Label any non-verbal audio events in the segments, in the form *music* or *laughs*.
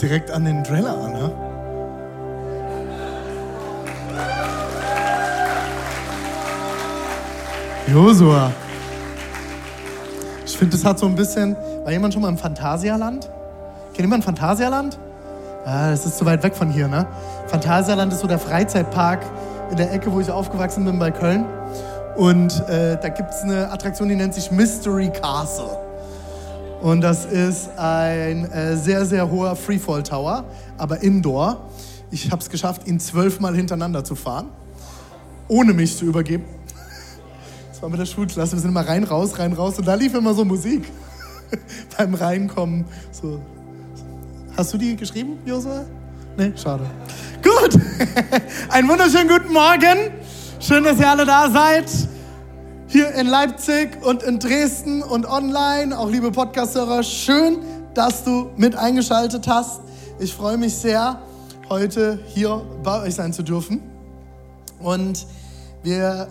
Direkt an den Trailer an, ne? Josua. Ich finde, das hat so ein bisschen. War jemand schon mal im Phantasialand? Kennt jemand Phantasialand? Ah, das ist zu weit weg von hier, ne? Phantasialand ist so der Freizeitpark in der Ecke, wo ich aufgewachsen bin bei Köln. Und äh, da gibt es eine Attraktion, die nennt sich Mystery Castle. Und das ist ein äh, sehr, sehr hoher Freefall Tower, aber indoor. Ich habe es geschafft, ihn zwölfmal hintereinander zu fahren, ohne mich zu übergeben. Das war mit der Schulklasse. Wir sind immer rein, raus, rein, raus. Und da lief immer so Musik *laughs* beim Reinkommen. So. Hast du die geschrieben, Josua? Nee, schade. Gut. *laughs* Einen wunderschönen guten Morgen. Schön, dass ihr alle da seid hier in Leipzig und in Dresden und online, auch liebe Podcast-Hörer, schön, dass du mit eingeschaltet hast. Ich freue mich sehr, heute hier bei euch sein zu dürfen. Und wir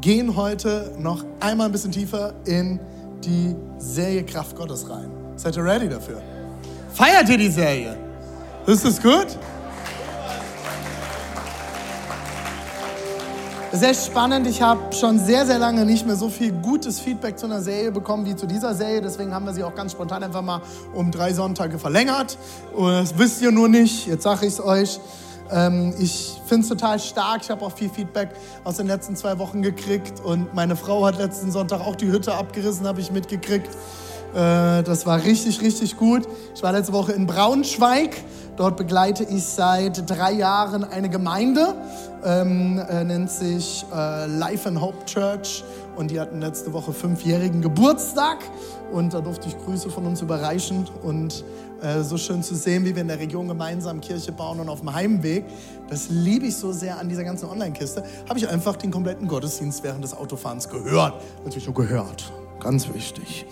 gehen heute noch einmal ein bisschen tiefer in die Serie Kraft Gottes rein. Seid ihr ready dafür? Feiert ihr die Serie? Ist das gut? Sehr spannend. Ich habe schon sehr, sehr lange nicht mehr so viel gutes Feedback zu einer Serie bekommen wie zu dieser Serie. Deswegen haben wir sie auch ganz spontan einfach mal um drei Sonntage verlängert. Und das wisst ihr nur nicht. Jetzt sage ich es euch. Ähm, ich finde es total stark. Ich habe auch viel Feedback aus den letzten zwei Wochen gekriegt. Und meine Frau hat letzten Sonntag auch die Hütte abgerissen, habe ich mitgekriegt. Äh, das war richtig, richtig gut. Ich war letzte Woche in Braunschweig. Dort begleite ich seit drei Jahren eine Gemeinde, ähm, äh, nennt sich äh, Life and Hope Church. Und die hatten letzte Woche fünfjährigen Geburtstag. Und da durfte ich Grüße von uns überreichen. Und äh, so schön zu sehen, wie wir in der Region gemeinsam Kirche bauen und auf dem Heimweg. Das liebe ich so sehr an dieser ganzen Online-Kiste. Habe ich einfach den kompletten Gottesdienst während des Autofahrens gehört. Natürlich nur gehört. Ganz wichtig.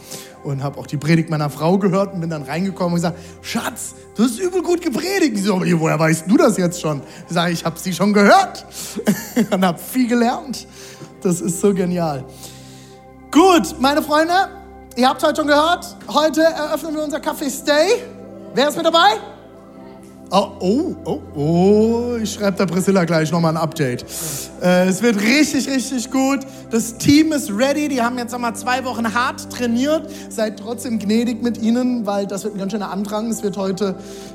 Und habe auch die Predigt meiner Frau gehört und bin dann reingekommen und gesagt, Schatz, du hast übel gut gepredigt. Ich so, woher weißt du das jetzt schon? Ich sage, ich habe sie schon gehört *laughs* und habe viel gelernt. Das ist so genial. Gut, meine Freunde, ihr habt heute schon gehört, heute eröffnen wir unser Café Stay. Wer ist mit dabei? Oh, oh, oh, oh, ich schreibe der Priscilla gleich nochmal ein Update. Äh, es wird richtig, richtig gut. Das Team ist ready. Die haben jetzt nochmal zwei Wochen hart trainiert. Seid trotzdem gnädig mit ihnen, weil das wird ein ganz schöner Andrang. Es wird heute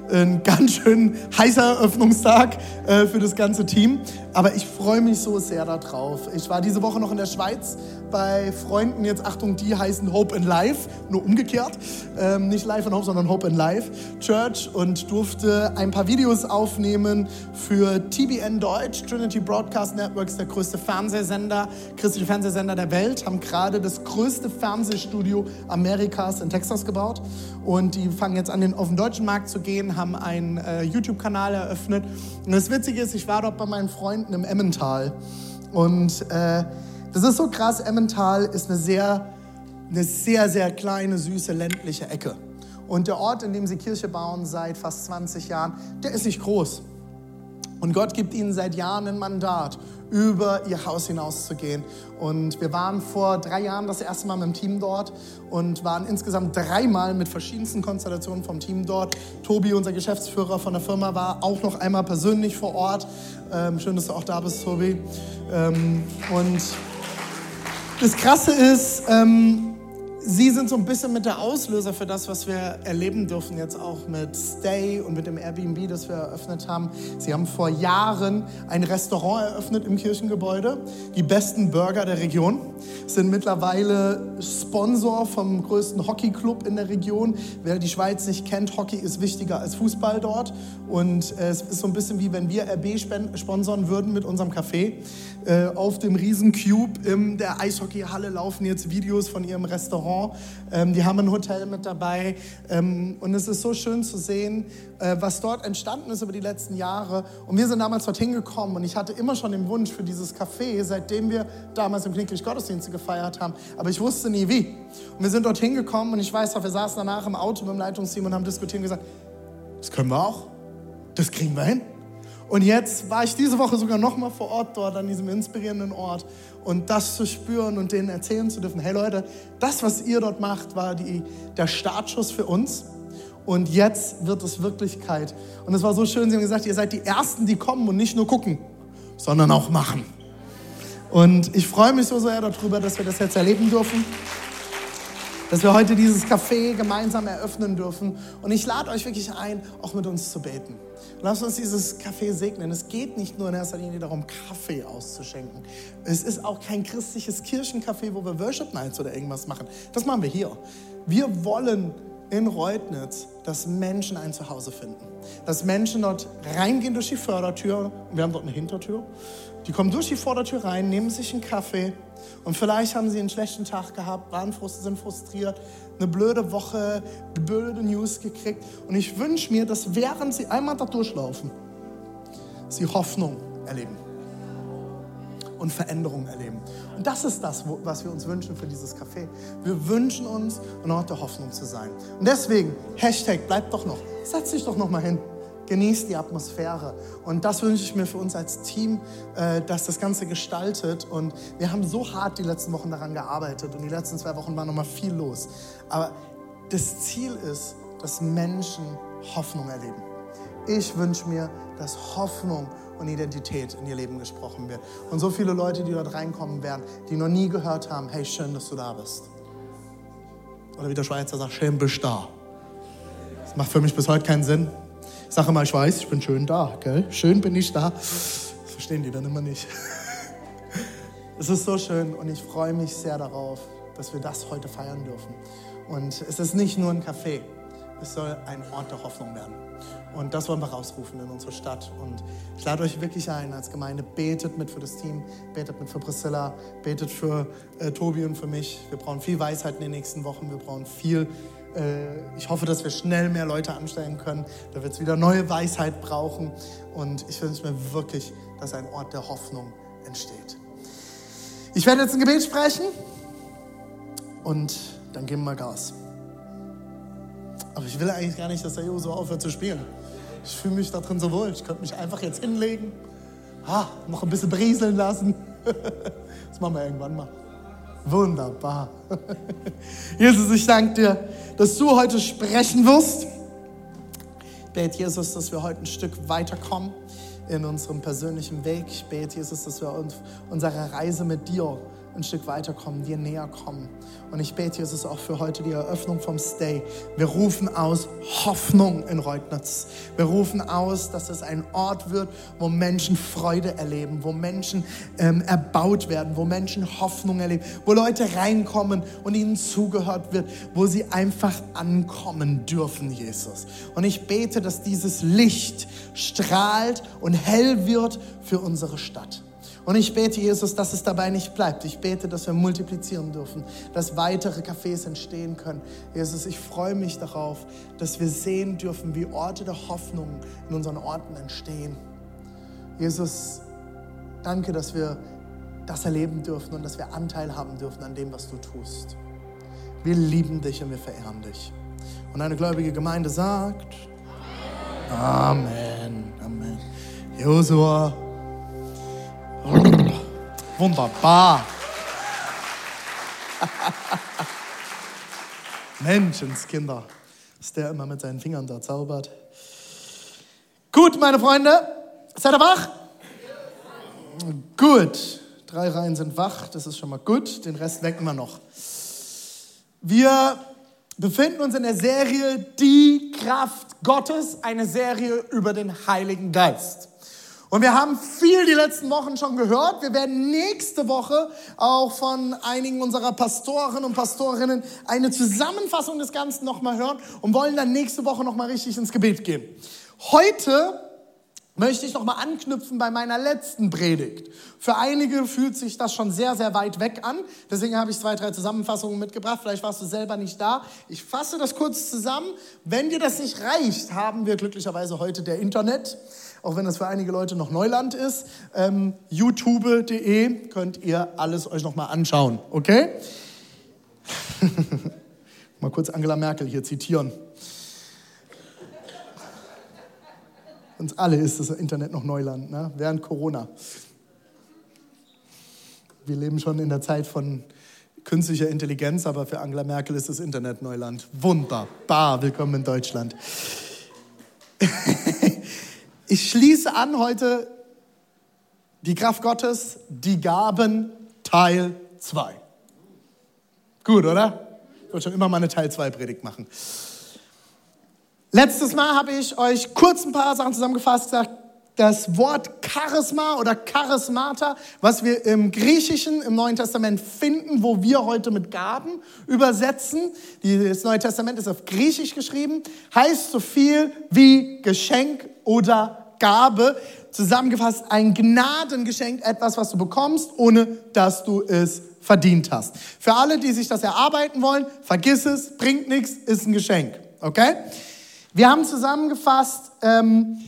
ein ganz schön heißer Eröffnungstag äh, für das ganze Team. Aber ich freue mich so sehr darauf. Ich war diese Woche noch in der Schweiz bei Freunden. Jetzt Achtung, die heißen Hope in Life, nur umgekehrt. Ähm, nicht Life and Hope, sondern Hope in Life Church und durfte ein paar Videos aufnehmen für TBN Deutsch, Trinity Broadcast Networks, der größte Fernsehsender, christliche Fernsehsender der Welt, haben gerade das größte Fernsehstudio Amerikas in Texas gebaut. Und die fangen jetzt an, auf den deutschen Markt zu gehen, haben einen äh, YouTube-Kanal eröffnet. Und das Witzige ist, ich war dort bei meinen Freunden im Emmental. Und äh, das ist so krass, Emmental ist eine sehr, eine sehr, sehr kleine, süße, ländliche Ecke. Und der Ort, in dem sie Kirche bauen seit fast 20 Jahren, der ist nicht groß. Und Gott gibt ihnen seit Jahren ein Mandat, über ihr Haus hinauszugehen. Und wir waren vor drei Jahren das erste Mal mit dem Team dort und waren insgesamt dreimal mit verschiedensten Konstellationen vom Team dort. Tobi, unser Geschäftsführer von der Firma, war auch noch einmal persönlich vor Ort. Ähm, schön, dass du auch da bist, Tobi. Ähm, und das Krasse ist, ähm, Sie sind so ein bisschen mit der Auslöser für das, was wir erleben dürfen, jetzt auch mit Stay und mit dem Airbnb, das wir eröffnet haben. Sie haben vor Jahren ein Restaurant eröffnet im Kirchengebäude, die besten Burger der Region. sind mittlerweile Sponsor vom größten Hockeyclub in der Region. Wer die Schweiz nicht kennt, Hockey ist wichtiger als Fußball dort. Und äh, es ist so ein bisschen wie wenn wir RB sponsern würden mit unserem Café. Äh, auf dem riesen Cube in der Eishockeyhalle laufen jetzt Videos von ihrem Restaurant. Ähm, die haben ein Hotel mit dabei. Ähm, und es ist so schön zu sehen, äh, was dort entstanden ist über die letzten Jahre. Und wir sind damals dorthin gekommen und ich hatte immer schon den Wunsch für dieses Café, seitdem wir damals im Knicklich Gottesdienste gefeiert haben. Aber ich wusste nie wie. Und wir sind dorthin gekommen und ich weiß noch, wir saßen danach im Auto mit dem Leitungsteam und haben diskutiert und gesagt, das können wir auch. Das kriegen wir hin. Und jetzt war ich diese Woche sogar noch mal vor Ort dort an diesem inspirierenden Ort und das zu spüren und denen erzählen zu dürfen, hey Leute, das, was ihr dort macht, war die, der Startschuss für uns und jetzt wird es Wirklichkeit. Und es war so schön, sie haben gesagt, ihr seid die Ersten, die kommen und nicht nur gucken, sondern auch machen. Und ich freue mich so sehr darüber, dass wir das jetzt erleben dürfen dass wir heute dieses Café gemeinsam eröffnen dürfen. Und ich lade euch wirklich ein, auch mit uns zu beten. Lasst uns dieses Café segnen. Es geht nicht nur in erster Linie darum, Kaffee auszuschenken. Es ist auch kein christliches Kirchencafé, wo wir Worship Nights oder irgendwas machen. Das machen wir hier. Wir wollen in Reutnitz, dass Menschen ein Zuhause finden. Dass Menschen dort reingehen durch die Fördertür. Wir haben dort eine Hintertür. Die kommen durch die Vordertür rein, nehmen sich einen Kaffee und vielleicht haben sie einen schlechten Tag gehabt, waren frust, sind frustriert, eine blöde Woche, blöde News gekriegt. Und ich wünsche mir, dass während sie einmal da durchlaufen, sie Hoffnung erleben und Veränderung erleben. Und das ist das, was wir uns wünschen für dieses Café. Wir wünschen uns, ein Ort der Hoffnung zu sein. Und deswegen, Hashtag, bleibt doch noch, setz dich doch noch mal hin genießt die Atmosphäre. Und das wünsche ich mir für uns als Team, äh, dass das Ganze gestaltet. Und wir haben so hart die letzten Wochen daran gearbeitet und die letzten zwei Wochen war noch mal viel los. Aber das Ziel ist, dass Menschen Hoffnung erleben. Ich wünsche mir, dass Hoffnung und Identität in ihr Leben gesprochen wird. Und so viele Leute, die dort reinkommen werden, die noch nie gehört haben, hey, schön, dass du da bist. Oder wie der Schweizer sagt, schön bist du da. Das macht für mich bis heute keinen Sinn. Sage mal, ich weiß, ich bin schön da, gell? Schön bin ich da. Das verstehen die dann immer nicht. *laughs* Es ist so schön und ich freue mich sehr darauf, dass wir das heute feiern dürfen. Und es ist nicht nur ein Café, es soll ein Ort der Hoffnung werden. Und das wollen wir rausrufen in unsere Stadt. Und ich lade euch wirklich ein, als Gemeinde, betet mit für das Team, betet mit für Priscilla, betet für äh, Tobi und für mich. Wir brauchen viel Weisheit in den nächsten Wochen, wir brauchen viel ich hoffe, dass wir schnell mehr Leute anstellen können. Da wird es wieder neue Weisheit brauchen. Und ich wünsche mir wirklich, dass ein Ort der Hoffnung entsteht. Ich werde jetzt ein Gebet sprechen und dann geben wir Gas. Aber ich will eigentlich gar nicht, dass der Jo so aufhört zu spielen. Ich fühle mich da drin so wohl. Ich könnte mich einfach jetzt hinlegen, ah, noch ein bisschen brieseln lassen. *laughs* Das machen wir irgendwann mal. Wunderbar. *laughs* Jesus, ich danke dir, dass du heute sprechen wirst. Ich bete, Jesus, dass wir heute ein Stück weiterkommen in unserem persönlichen Weg. Ich bete, Jesus, dass wir unsere Reise mit dir ein Stück weiterkommen, dir näher kommen. Und ich bete, Jesus, auch für heute die Eröffnung vom Stay. Wir rufen aus Hoffnung in Reutnitz. Wir rufen aus, dass es ein Ort wird, wo Menschen Freude erleben, wo Menschen ähm, erbaut werden, wo Menschen Hoffnung erleben, wo Leute reinkommen und ihnen zugehört wird, wo sie einfach ankommen dürfen, Jesus. Und ich bete, dass dieses Licht strahlt und hell wird für unsere Stadt. Und ich bete, Jesus, dass es dabei nicht bleibt. Ich bete, dass wir multiplizieren dürfen, dass weitere Cafés entstehen können. Jesus, ich freue mich darauf, dass wir sehen dürfen, wie Orte der Hoffnung in unseren Orten entstehen. Jesus, danke, dass wir das erleben dürfen und dass wir Anteil haben dürfen an dem, was du tust. Wir lieben dich und wir verehren dich. Und eine gläubige Gemeinde sagt, Amen. Amen. Josua. Wunderbar. Menschenskinder, was der immer mit seinen Fingern da zaubert. Gut, meine Freunde, seid ihr wach? Gut, drei Reihen sind wach, das ist schon mal gut, den Rest wecken wir noch. Wir befinden uns in der Serie Die Kraft Gottes, eine Serie über den Heiligen Geist. Und wir haben viel die letzten Wochen schon gehört. Wir werden nächste Woche auch von einigen unserer Pastoren und Pastorinnen eine Zusammenfassung des Ganzen nochmal hören und wollen dann nächste Woche nochmal richtig ins Gebet gehen. Heute möchte ich nochmal anknüpfen bei meiner letzten Predigt. Für einige fühlt sich das schon sehr, sehr weit weg an. Deswegen habe ich zwei, drei Zusammenfassungen mitgebracht. Vielleicht warst du selber nicht da. Ich fasse das kurz zusammen. Wenn dir das nicht reicht, haben wir glücklicherweise heute der Internet. Auch wenn das für einige Leute noch Neuland ist. Ähm, youtube.de könnt ihr alles euch nochmal anschauen. Okay? *laughs* mal kurz Angela Merkel hier zitieren. uns alle ist das Internet noch Neuland, ne? während Corona. Wir leben schon in der Zeit von künstlicher Intelligenz, aber für Angela Merkel ist das Internet Neuland. Wunderbar, willkommen in Deutschland. *laughs* ich schließe an heute die Kraft Gottes, die Gaben Teil 2. Gut, oder? Ich wollte schon immer mal eine Teil 2 Predigt machen. Letztes Mal habe ich euch kurz ein paar Sachen zusammengefasst, gesagt, das Wort Charisma oder Charismata, was wir im Griechischen im Neuen Testament finden, wo wir heute mit Gaben übersetzen. Das Neue Testament ist auf Griechisch geschrieben, heißt so viel wie Geschenk oder Gabe. Zusammengefasst ein Gnadengeschenk, etwas, was du bekommst, ohne dass du es verdient hast. Für alle, die sich das erarbeiten wollen, vergiss es, bringt nichts, ist ein Geschenk. Okay? Wir haben zusammengefasst, ähm,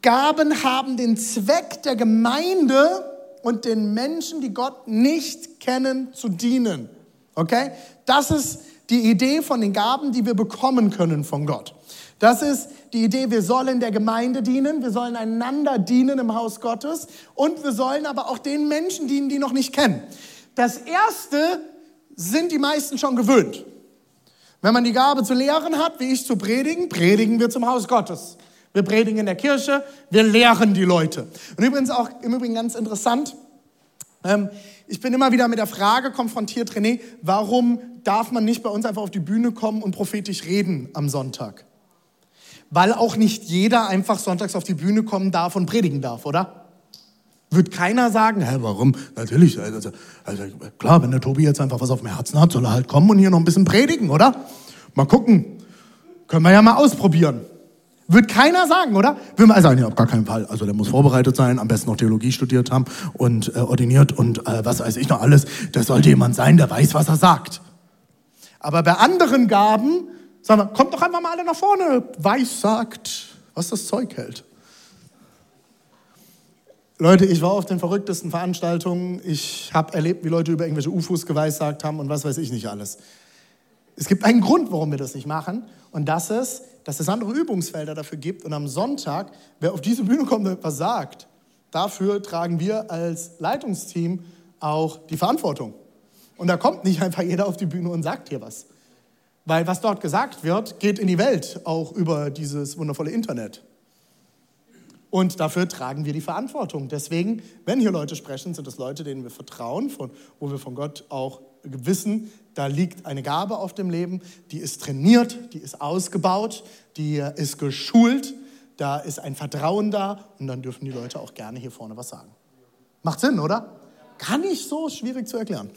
Gaben haben den Zweck der Gemeinde und den Menschen, die Gott nicht kennen, zu dienen. Okay? Das ist die Idee von den Gaben, die wir bekommen können von Gott. Das ist die Idee, wir sollen der Gemeinde dienen, wir sollen einander dienen im Haus Gottes und wir sollen aber auch den Menschen dienen, die noch nicht kennen. Das Erste sind die meisten schon gewöhnt. Wenn man die Gabe zu lehren hat, wie ich zu predigen, predigen wir zum Haus Gottes. Wir predigen in der Kirche, wir lehren die Leute. Und übrigens auch im Übrigen ganz interessant, ähm, ich bin immer wieder mit der Frage konfrontiert, René, warum darf man nicht bei uns einfach auf die Bühne kommen und prophetisch reden am Sonntag? Weil auch nicht jeder einfach sonntags auf die Bühne kommen darf und predigen darf, oder? Wird keiner sagen, hä, warum? Natürlich, also, also klar, wenn der Tobi jetzt einfach was auf dem Herzen hat, soll er halt kommen und hier noch ein bisschen predigen, oder? Mal gucken. Können wir ja mal ausprobieren. Wird keiner sagen, oder? Will man sagen, ja, auf gar keinen Fall. Also der muss vorbereitet sein, am besten noch Theologie studiert haben und äh, ordiniert und äh, was weiß ich noch alles. Das sollte jemand sein, der weiß, was er sagt. Aber bei anderen Gaben, sagen kommt doch einfach mal alle nach vorne. Weiß sagt, was das Zeug hält. Leute, ich war auf den verrücktesten Veranstaltungen. Ich habe erlebt, wie Leute über irgendwelche UFOs geweissagt haben und was weiß ich nicht alles. Es gibt einen Grund, warum wir das nicht machen. Und das ist, dass es andere Übungsfelder dafür gibt. Und am Sonntag, wer auf diese Bühne kommt und was sagt, dafür tragen wir als Leitungsteam auch die Verantwortung. Und da kommt nicht einfach jeder auf die Bühne und sagt hier was. Weil was dort gesagt wird, geht in die Welt, auch über dieses wundervolle Internet. Und dafür tragen wir die Verantwortung. Deswegen, wenn hier Leute sprechen, sind das Leute, denen wir vertrauen, von, wo wir von Gott auch wissen, da liegt eine Gabe auf dem Leben, die ist trainiert, die ist ausgebaut, die ist geschult, da ist ein Vertrauen da und dann dürfen die Leute auch gerne hier vorne was sagen. Macht Sinn, oder? Gar nicht so schwierig zu erklären.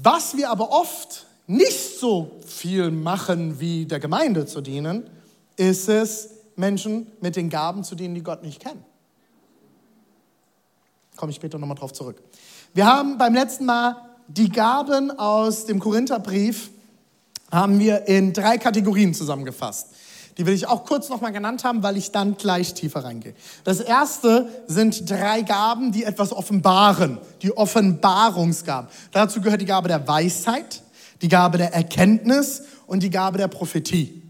Was wir aber oft nicht so viel machen, wie der Gemeinde zu dienen, ist es, Menschen mit den Gaben zu dienen, die Gott nicht kennen. Komme ich später nochmal drauf zurück. Wir haben beim letzten Mal die Gaben aus dem Korintherbrief haben wir in drei Kategorien zusammengefasst. Die will ich auch kurz nochmal genannt haben, weil ich dann gleich tiefer reingehe. Das erste sind drei Gaben, die etwas offenbaren, die Offenbarungsgaben. Dazu gehört die Gabe der Weisheit, die Gabe der Erkenntnis und die Gabe der Prophetie.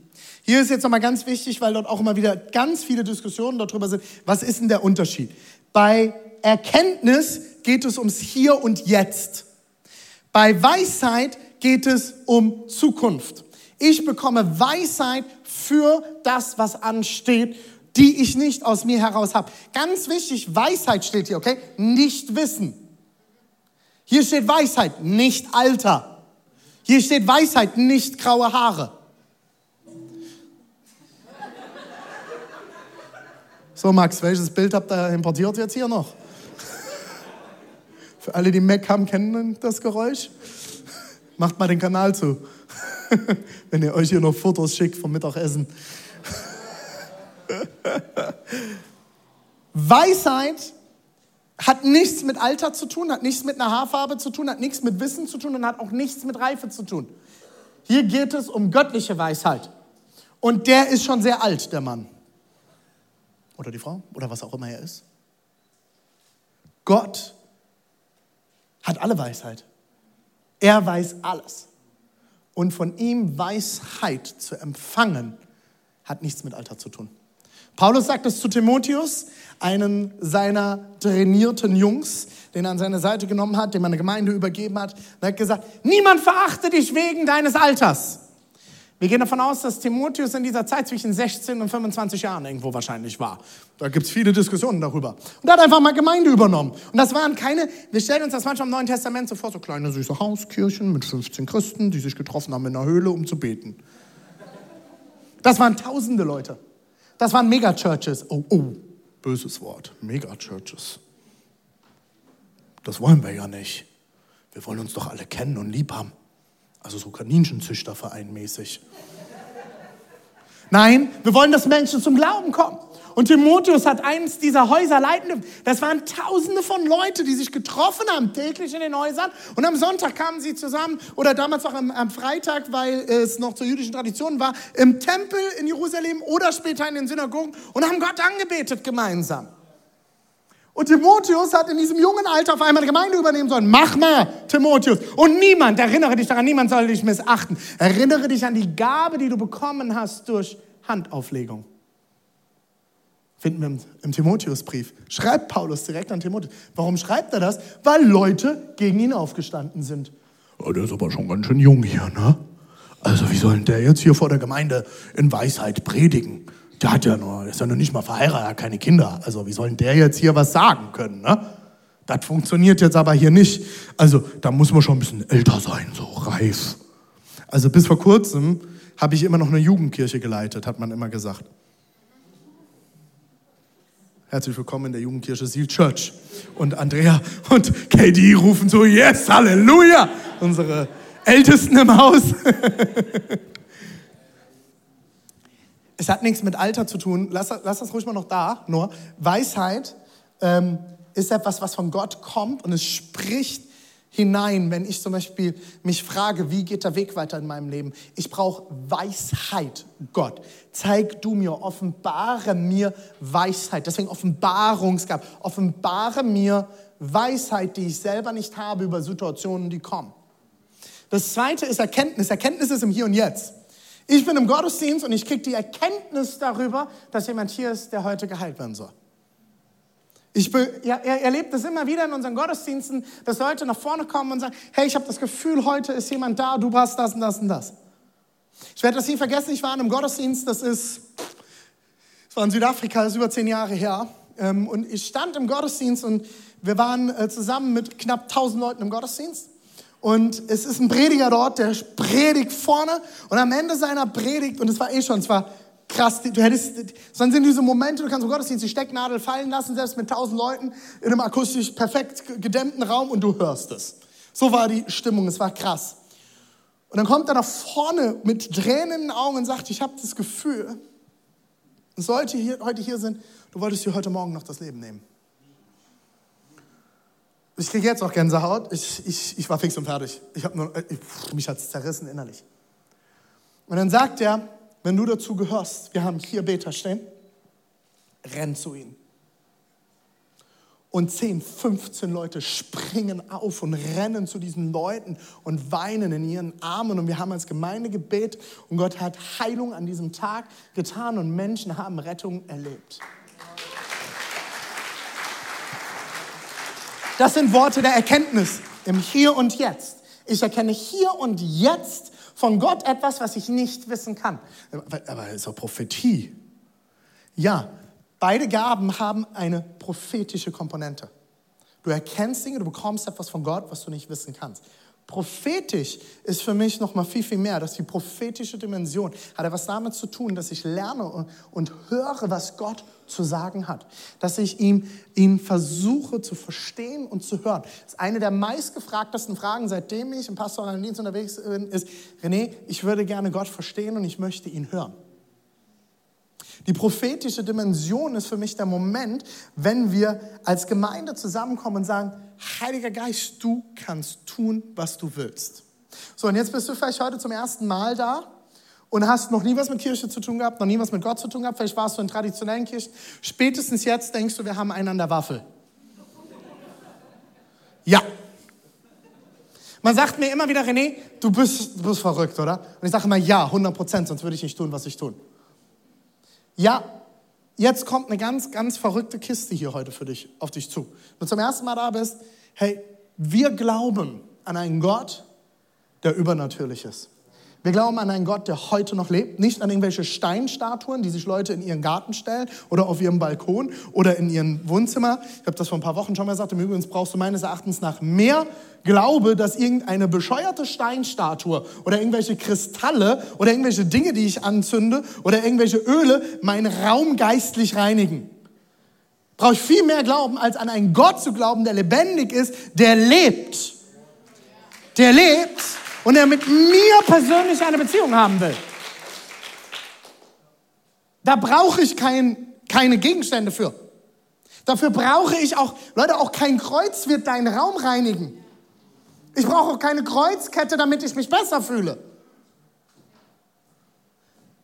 Hier ist jetzt nochmal ganz wichtig, weil dort auch immer wieder ganz viele Diskussionen darüber sind, was ist denn der Unterschied? Bei Erkenntnis geht es ums Hier und Jetzt. Bei Weisheit geht es um Zukunft. Ich bekomme Weisheit für das, was ansteht, die ich nicht aus mir heraus habe. Ganz wichtig, Weisheit steht hier, okay? Nicht Wissen. Hier steht Weisheit, nicht Alter. Hier steht Weisheit, nicht graue Haare. So, Max, welches Bild habt ihr importiert jetzt hier noch? *laughs* Für alle, die Mac haben, kennen das Geräusch. Macht mal den Kanal zu, *laughs* wenn ihr euch hier noch Fotos schickt vom Mittagessen. Weisheit hat nichts mit Alter zu tun, hat nichts mit einer Haarfarbe zu tun, hat nichts mit Wissen zu tun und hat auch nichts mit Reife zu tun. Hier geht es um göttliche Weisheit. Und der ist schon sehr alt, der Mann. Oder die Frau, oder was auch immer er ist. Gott hat alle Weisheit. Er weiß alles. Und von ihm Weisheit zu empfangen, hat nichts mit Alter zu tun. Paulus sagt es zu Timotheus, einen seiner trainierten Jungs, den er an seine Seite genommen hat, dem er eine Gemeinde übergeben hat. Er hat gesagt, niemand verachte dich wegen deines Alters. Wir gehen davon aus, dass Timotheus in dieser Zeit zwischen 16 und 25 Jahren irgendwo wahrscheinlich war. Da gibt es viele Diskussionen darüber. Und er hat einfach mal Gemeinde übernommen. Und das waren keine, wir stellen uns das manchmal im Neuen Testament so vor, so kleine süße Hauskirchen mit 15 Christen, die sich getroffen haben in einer Höhle, um zu beten. Das waren tausende Leute. Das waren Megachurches. Oh, oh, böses Wort. Megachurches. Das wollen wir ja nicht. Wir wollen uns doch alle kennen und lieb haben. Also so Kaninchenzüchterverein mäßig. Nein, wir wollen, dass Menschen zum Glauben kommen. Und Timotheus hat eins dieser Häuser leiten Das waren tausende von Leuten, die sich getroffen haben, täglich in den Häusern. Und am Sonntag kamen sie zusammen, oder damals auch am, am Freitag, weil es noch zur jüdischen Tradition war, im Tempel in Jerusalem oder später in den Synagogen und haben Gott angebetet gemeinsam. Und Timotheus hat in diesem jungen Alter auf einmal eine Gemeinde übernehmen sollen. Mach mal, Timotheus. Und niemand, erinnere dich daran, niemand soll dich missachten. Erinnere dich an die Gabe, die du bekommen hast durch Handauflegung. Finden wir im, im Timotheusbrief. Schreibt Paulus direkt an Timotheus. Warum schreibt er das? Weil Leute gegen ihn aufgestanden sind. Oh, der ist aber schon ganz schön jung hier, ne? Also wie soll denn der jetzt hier vor der Gemeinde in Weisheit predigen? Der hat ja nur, ist ja noch nicht mal verheiratet, hat keine Kinder. Also wie soll denn der jetzt hier was sagen können, ne? Das funktioniert jetzt aber hier nicht. Also da muss man schon ein bisschen älter sein, so reif. Also bis vor kurzem habe ich immer noch eine Jugendkirche geleitet, hat man immer gesagt. Herzlich willkommen in der Jugendkirche Seal Church. Und Andrea und KD rufen so, yes, Halleluja, unsere Ältesten im Haus. *laughs* Es hat nichts mit Alter zu tun. Lass, lass das ruhig mal noch da. Nur Weisheit ähm, ist etwas, was von Gott kommt und es spricht hinein, wenn ich zum Beispiel mich frage, wie geht der Weg weiter in meinem Leben? Ich brauche Weisheit, Gott. Zeig du mir, offenbare mir Weisheit. Deswegen Offenbarungsgabe. Offenbare mir Weisheit, die ich selber nicht habe über Situationen, die kommen. Das zweite ist Erkenntnis. Erkenntnis ist im Hier und Jetzt. Ich bin im Gottesdienst und ich kriege die Erkenntnis darüber, dass jemand hier ist, der heute geheilt werden soll. Ich be, ja, er erlebt es immer wieder in unseren Gottesdiensten, dass Leute nach vorne kommen und sagen, hey, ich habe das Gefühl, heute ist jemand da, du hast das und das und das. Ich werde das nie vergessen, ich war in einem Gottesdienst, das ist, das war in Südafrika, das ist über zehn Jahre her. Ähm, und ich stand im Gottesdienst und wir waren äh, zusammen mit knapp 1000 Leuten im Gottesdienst. Und es ist ein Prediger dort, der predigt vorne und am Ende seiner Predigt, und es war eh schon, es war krass, du hättest, dann sind diese Momente, du kannst im Gottesdienst die Stecknadel fallen lassen, selbst mit tausend Leuten in einem akustisch perfekt gedämmten Raum und du hörst es. So war die Stimmung, es war krass. Und dann kommt er nach vorne mit Tränen in den Augen und sagt, ich habe das Gefühl, sollte hier, heute hier sind, du wolltest dir heute Morgen noch das Leben nehmen. Ich kriege jetzt auch Gänsehaut. Ich, ich, ich war fix und fertig. Ich nur, ich, mich hat es zerrissen innerlich. Und dann sagt er, wenn du dazu gehörst, wir haben hier Beter stehen, renn zu ihm. Und 10, 15 Leute springen auf und rennen zu diesen Leuten und weinen in ihren Armen. Und wir haben als Gemeinde gebet und Gott hat Heilung an diesem Tag getan und Menschen haben Rettung erlebt. Das sind Worte der Erkenntnis im Hier und Jetzt. Ich erkenne hier und jetzt von Gott etwas, was ich nicht wissen kann. Aber es ist doch Prophetie. Ja, beide Gaben haben eine prophetische Komponente. Du erkennst Dinge, du bekommst etwas von Gott, was du nicht wissen kannst. Prophetisch ist für mich noch mal viel, viel mehr. Das ist die prophetische Dimension. Hat etwas damit zu tun, dass ich lerne und höre, was Gott zu sagen hat. Dass ich ihm, ihn versuche zu verstehen und zu hören. Das ist eine der meistgefragtesten Fragen, seitdem ich im pastoralen Dienst unterwegs bin, ist, René, ich würde gerne Gott verstehen und ich möchte ihn hören. Die prophetische Dimension ist für mich der Moment, wenn wir als Gemeinde zusammenkommen und sagen, Heiliger Geist, du kannst tun, was du willst. So, und jetzt bist du vielleicht heute zum ersten Mal da und hast noch nie was mit Kirche zu tun gehabt, noch nie was mit Gott zu tun gehabt. Vielleicht warst du in traditionellen Kirchen. Spätestens jetzt denkst du, wir haben einen an der Waffel. Ja. Man sagt mir immer wieder, René, du bist, du bist verrückt, oder? Und ich sage immer, ja, 100 Prozent, sonst würde ich nicht tun, was ich tun. Ja, jetzt kommt eine ganz, ganz verrückte Kiste hier heute für dich, auf dich zu. Wenn du zum ersten Mal da bist, hey, wir glauben an einen Gott, der übernatürlich ist. Wir glauben an einen Gott, der heute noch lebt, nicht an irgendwelche Steinstatuen, die sich Leute in ihren Garten stellen oder auf ihrem Balkon oder in ihren Wohnzimmer. Ich habe das vor ein paar Wochen schon mal gesagt. Im Übrigen brauchst du meines Erachtens nach mehr Glaube, dass irgendeine bescheuerte Steinstatue oder irgendwelche Kristalle oder irgendwelche Dinge, die ich anzünde oder irgendwelche Öle meinen Raum geistlich reinigen. Brauche ich viel mehr Glauben, als an einen Gott zu glauben, der lebendig ist, der lebt. Der lebt und er mit mir persönlich eine Beziehung haben will. Da brauche ich kein, keine Gegenstände für. Dafür brauche ich auch, Leute, auch kein Kreuz wird deinen Raum reinigen. Ich brauche auch keine Kreuzkette, damit ich mich besser fühle.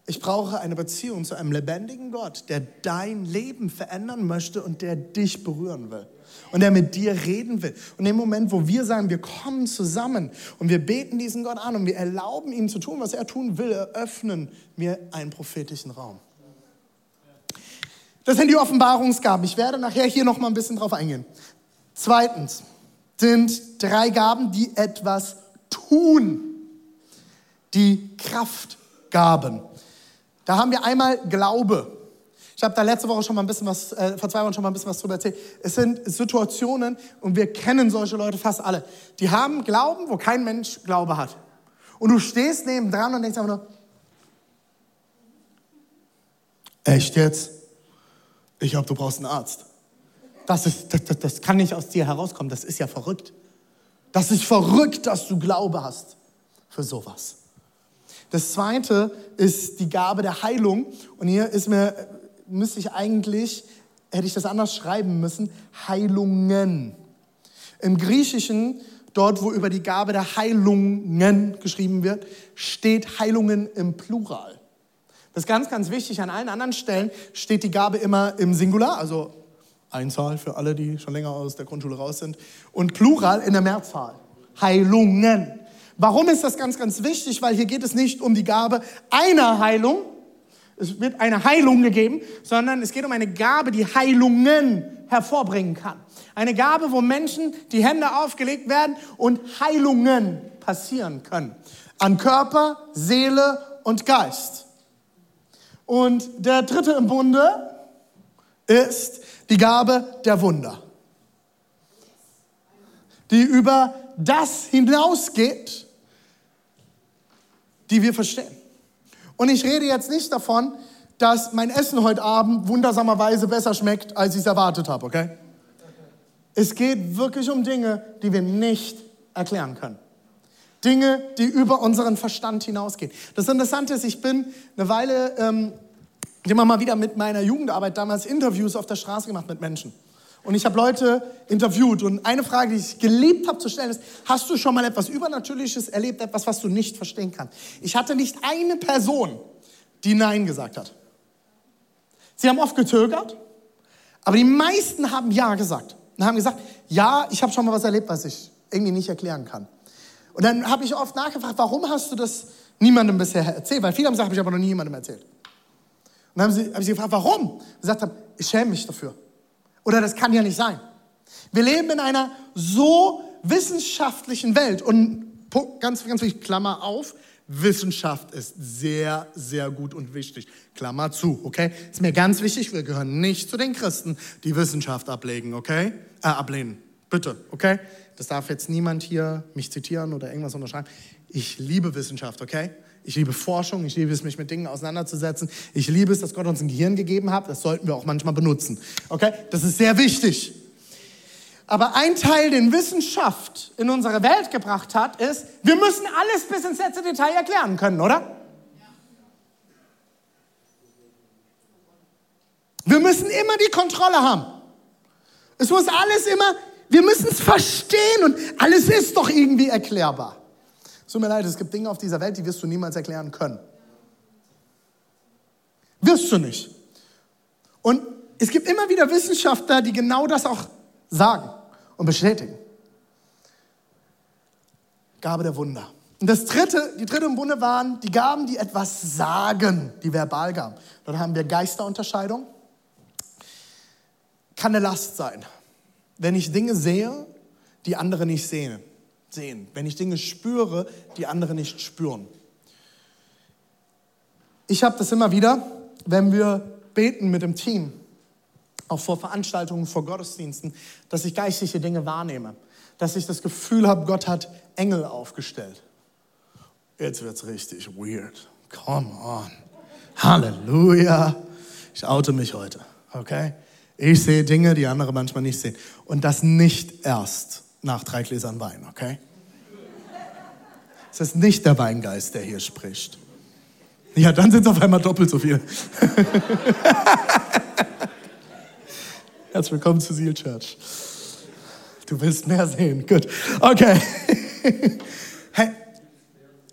Ich brauche eine Beziehung zu einem lebendigen Gott, der dein Leben verändern möchte und der dich berühren will und der mit dir reden will. Und im Moment, wo wir sagen, wir kommen zusammen und wir beten diesen Gott an und wir erlauben ihm zu tun, was er tun will, eröffnen wir einen prophetischen Raum. Das sind die Offenbarungsgaben. Ich werde nachher hier noch mal ein bisschen drauf eingehen. Zweitens sind drei Gaben, die etwas tun. Die Kraftgaben. Da haben wir einmal Glaube. Ich habe da letzte Woche schon mal ein bisschen was, äh, vor zwei Wochen schon mal ein bisschen was drüber erzählt. Es sind Situationen und wir kennen solche Leute fast alle. Die haben Glauben, wo kein Mensch Glaube hat. Und du stehst neben dran und denkst einfach nur, echt jetzt? Ich glaube, du brauchst einen Arzt. Das, ist, das, das, das kann nicht aus dir herauskommen. Das ist ja verrückt. Das ist verrückt, dass du Glaube hast für sowas. Das zweite ist die Gabe der Heilung. Und hier ist mir, müsste ich eigentlich, hätte ich das anders schreiben müssen, Heilungen. Im Griechischen, dort wo über die Gabe der Heilungen geschrieben wird, steht Heilungen im Plural. Das ist ganz, ganz wichtig. An allen anderen Stellen steht die Gabe immer im Singular, also Einzahl für alle, die schon länger aus der Grundschule raus sind, und Plural in der Mehrzahl. Heilungen. Warum ist das ganz, ganz wichtig? Weil hier geht es nicht um die Gabe einer Heilung. Es wird eine Heilung gegeben, sondern es geht um eine Gabe, die Heilungen hervorbringen kann. Eine Gabe, wo Menschen die Hände aufgelegt werden und Heilungen passieren können. An Körper, Seele und Geist. Und der dritte im Bunde ist die Gabe der Wunder, die über das hinausgeht, die wir verstehen. Und ich rede jetzt nicht davon, dass mein Essen heute Abend wundersamerweise besser schmeckt, als ich es erwartet habe, okay? Es geht wirklich um Dinge, die wir nicht erklären können. Dinge, die über unseren Verstand hinausgehen. Das Interessante ist, ich bin eine Weile ähm, immer mal wieder mit meiner Jugendarbeit damals Interviews auf der Straße gemacht mit Menschen. Und ich habe Leute interviewt und eine Frage, die ich geliebt habe zu stellen, ist, hast du schon mal etwas Übernatürliches erlebt, etwas, was du nicht verstehen kannst? Ich hatte nicht eine Person, die Nein gesagt hat. Sie haben oft gezögert, aber die meisten haben Ja gesagt. Und haben gesagt, ja, ich habe schon mal was erlebt, was ich irgendwie nicht erklären kann. Und dann habe ich oft nachgefragt, warum hast du das niemandem bisher erzählt? Weil viele haben gesagt, habe ich aber noch nie jemandem erzählt. Und dann haben sie, habe ich sie gefragt, warum? Und gesagt haben, ich schäme mich dafür. Oder das kann ja nicht sein. Wir leben in einer so wissenschaftlichen Welt und ganz, ganz wichtig, Klammer auf, Wissenschaft ist sehr, sehr gut und wichtig. Klammer zu, okay? Ist mir ganz wichtig, wir gehören nicht zu den Christen, die Wissenschaft ablegen, okay? Äh, ablehnen. Bitte, okay? Das darf jetzt niemand hier mich zitieren oder irgendwas unterschreiben. Ich liebe Wissenschaft, okay? Ich liebe Forschung, ich liebe es, mich mit Dingen auseinanderzusetzen. Ich liebe es, dass Gott uns ein Gehirn gegeben hat. Das sollten wir auch manchmal benutzen. Okay? Das ist sehr wichtig. Aber ein Teil, den Wissenschaft in unsere Welt gebracht hat, ist, wir müssen alles bis ins letzte Detail erklären können, oder? Wir müssen immer die Kontrolle haben. Es muss alles immer, wir müssen es verstehen und alles ist doch irgendwie erklärbar. Es tut mir leid, es gibt Dinge auf dieser Welt, die wirst du niemals erklären können. Wirst du nicht. Und es gibt immer wieder Wissenschaftler, die genau das auch sagen und bestätigen. Gabe der Wunder. Und das dritte, die dritte im Bunde waren die Gaben, die etwas sagen, die Verbalgaben. Dort haben wir Geisterunterscheidung. Kann eine Last sein. Wenn ich Dinge sehe, die andere nicht sehen. Sehen. Wenn ich Dinge spüre, die andere nicht spüren. Ich habe das immer wieder, wenn wir beten mit dem Team auch vor Veranstaltungen, vor Gottesdiensten, dass ich geistliche Dinge wahrnehme, dass ich das Gefühl habe, Gott hat Engel aufgestellt. Jetzt wird es richtig weird. Come on. Halleluja. Ich oute mich heute, okay? Ich sehe Dinge, die andere manchmal nicht sehen. Und das nicht erst nach drei Gläsern Wein, okay? Es ist nicht der Weingeist, der hier spricht. Ja, dann sind es auf einmal doppelt so viel. *laughs* Herzlich willkommen zu Seal Church. Du willst mehr sehen. Gut. Okay. *laughs* Hey,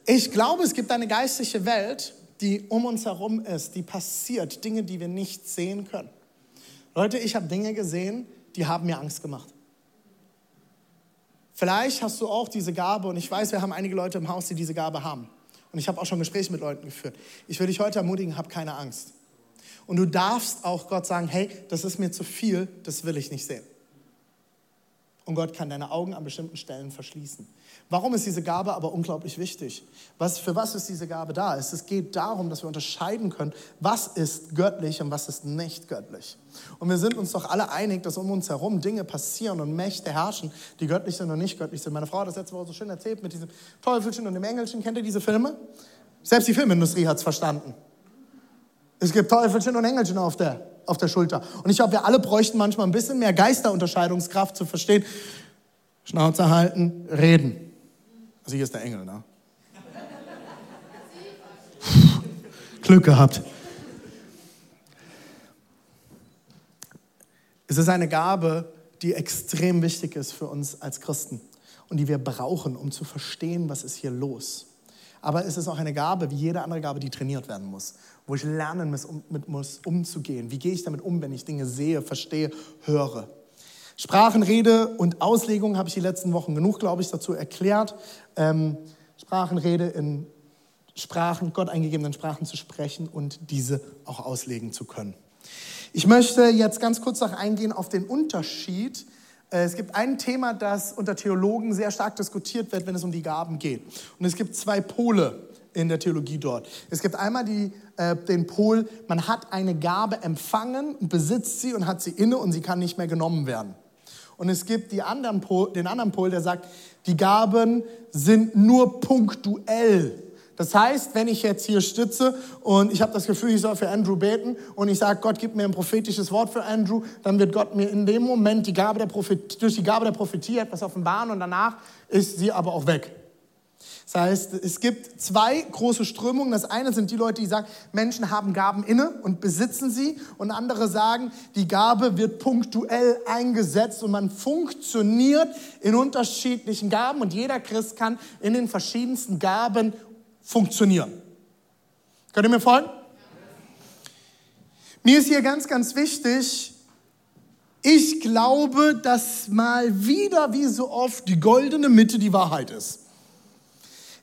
ich glaube, es gibt eine geistliche Welt, die um uns herum ist, die passiert, Dinge, die wir nicht sehen können. Leute, ich habe Dinge gesehen, die haben mir Angst gemacht. Vielleicht hast du auch diese Gabe und ich weiß, wir haben einige Leute im Haus, die diese Gabe haben. Und ich habe auch schon Gespräche mit Leuten geführt. Ich will dich heute ermutigen, hab keine Angst. Und du darfst auch Gott sagen, hey, das ist mir zu viel, das will ich nicht sehen. Und Gott kann deine Augen an bestimmten Stellen verschließen. Warum ist diese Gabe aber unglaublich wichtig? Was, für was ist diese Gabe da? Es geht darum, dass wir unterscheiden können, was ist göttlich und was ist nicht göttlich. Und wir sind uns doch alle einig, dass um uns herum Dinge passieren und Mächte herrschen, die göttlich sind und nicht göttlich sind. Meine Frau hat das letzte Woche so schön erzählt mit diesem Teufelchen und dem Engelchen. Kennt ihr diese Filme? Selbst die Filmindustrie hat es verstanden. Es gibt Teufelchen und Engelchen auf der, auf der Schulter. Und ich glaube, wir alle bräuchten manchmal ein bisschen mehr Geisterunterscheidungskraft zu verstehen. Schnauze halten, reden. Also hier ist der Engel, ne? Glück gehabt. Es ist eine Gabe, die extrem wichtig ist für uns als Christen und die wir brauchen, um zu verstehen, was ist hier los. Aber es ist auch eine Gabe, wie jede andere Gabe, die trainiert werden muss wo ich lernen muss, um, mit muss umzugehen. Wie gehe ich damit um, wenn ich Dinge sehe, verstehe, höre? Sprachenrede und Auslegung habe ich die letzten Wochen genug, glaube ich, dazu erklärt. Ähm, Sprachenrede in Sprachen, Gott eingegebenen Sprachen zu sprechen und diese auch auslegen zu können. Ich möchte jetzt ganz kurz noch eingehen auf den Unterschied. Äh, es gibt ein Thema, das unter Theologen sehr stark diskutiert wird, wenn es um die Gaben geht. Und es gibt zwei Pole in der Theologie dort. Es gibt einmal die, äh, den Pol, man hat eine Gabe empfangen, besitzt sie und hat sie inne und sie kann nicht mehr genommen werden. Und es gibt die anderen Pol, den anderen Pol, der sagt, die Gaben sind nur punktuell. Das heißt, wenn ich jetzt hier stütze und ich habe das Gefühl, ich soll für Andrew beten und ich sage, Gott gibt mir ein prophetisches Wort für Andrew, dann wird Gott mir in dem Moment die Gabe der Prophet, durch die Gabe der Prophetie etwas offenbaren und danach ist sie aber auch weg. Das heißt, es gibt zwei große Strömungen. Das eine sind die Leute, die sagen, Menschen haben Gaben inne und besitzen sie. Und andere sagen, die Gabe wird punktuell eingesetzt und man funktioniert in unterschiedlichen Gaben und jeder Christ kann in den verschiedensten Gaben funktionieren. Könnt ihr mir folgen? Mir ist hier ganz, ganz wichtig, ich glaube, dass mal wieder, wie so oft, die goldene Mitte die Wahrheit ist.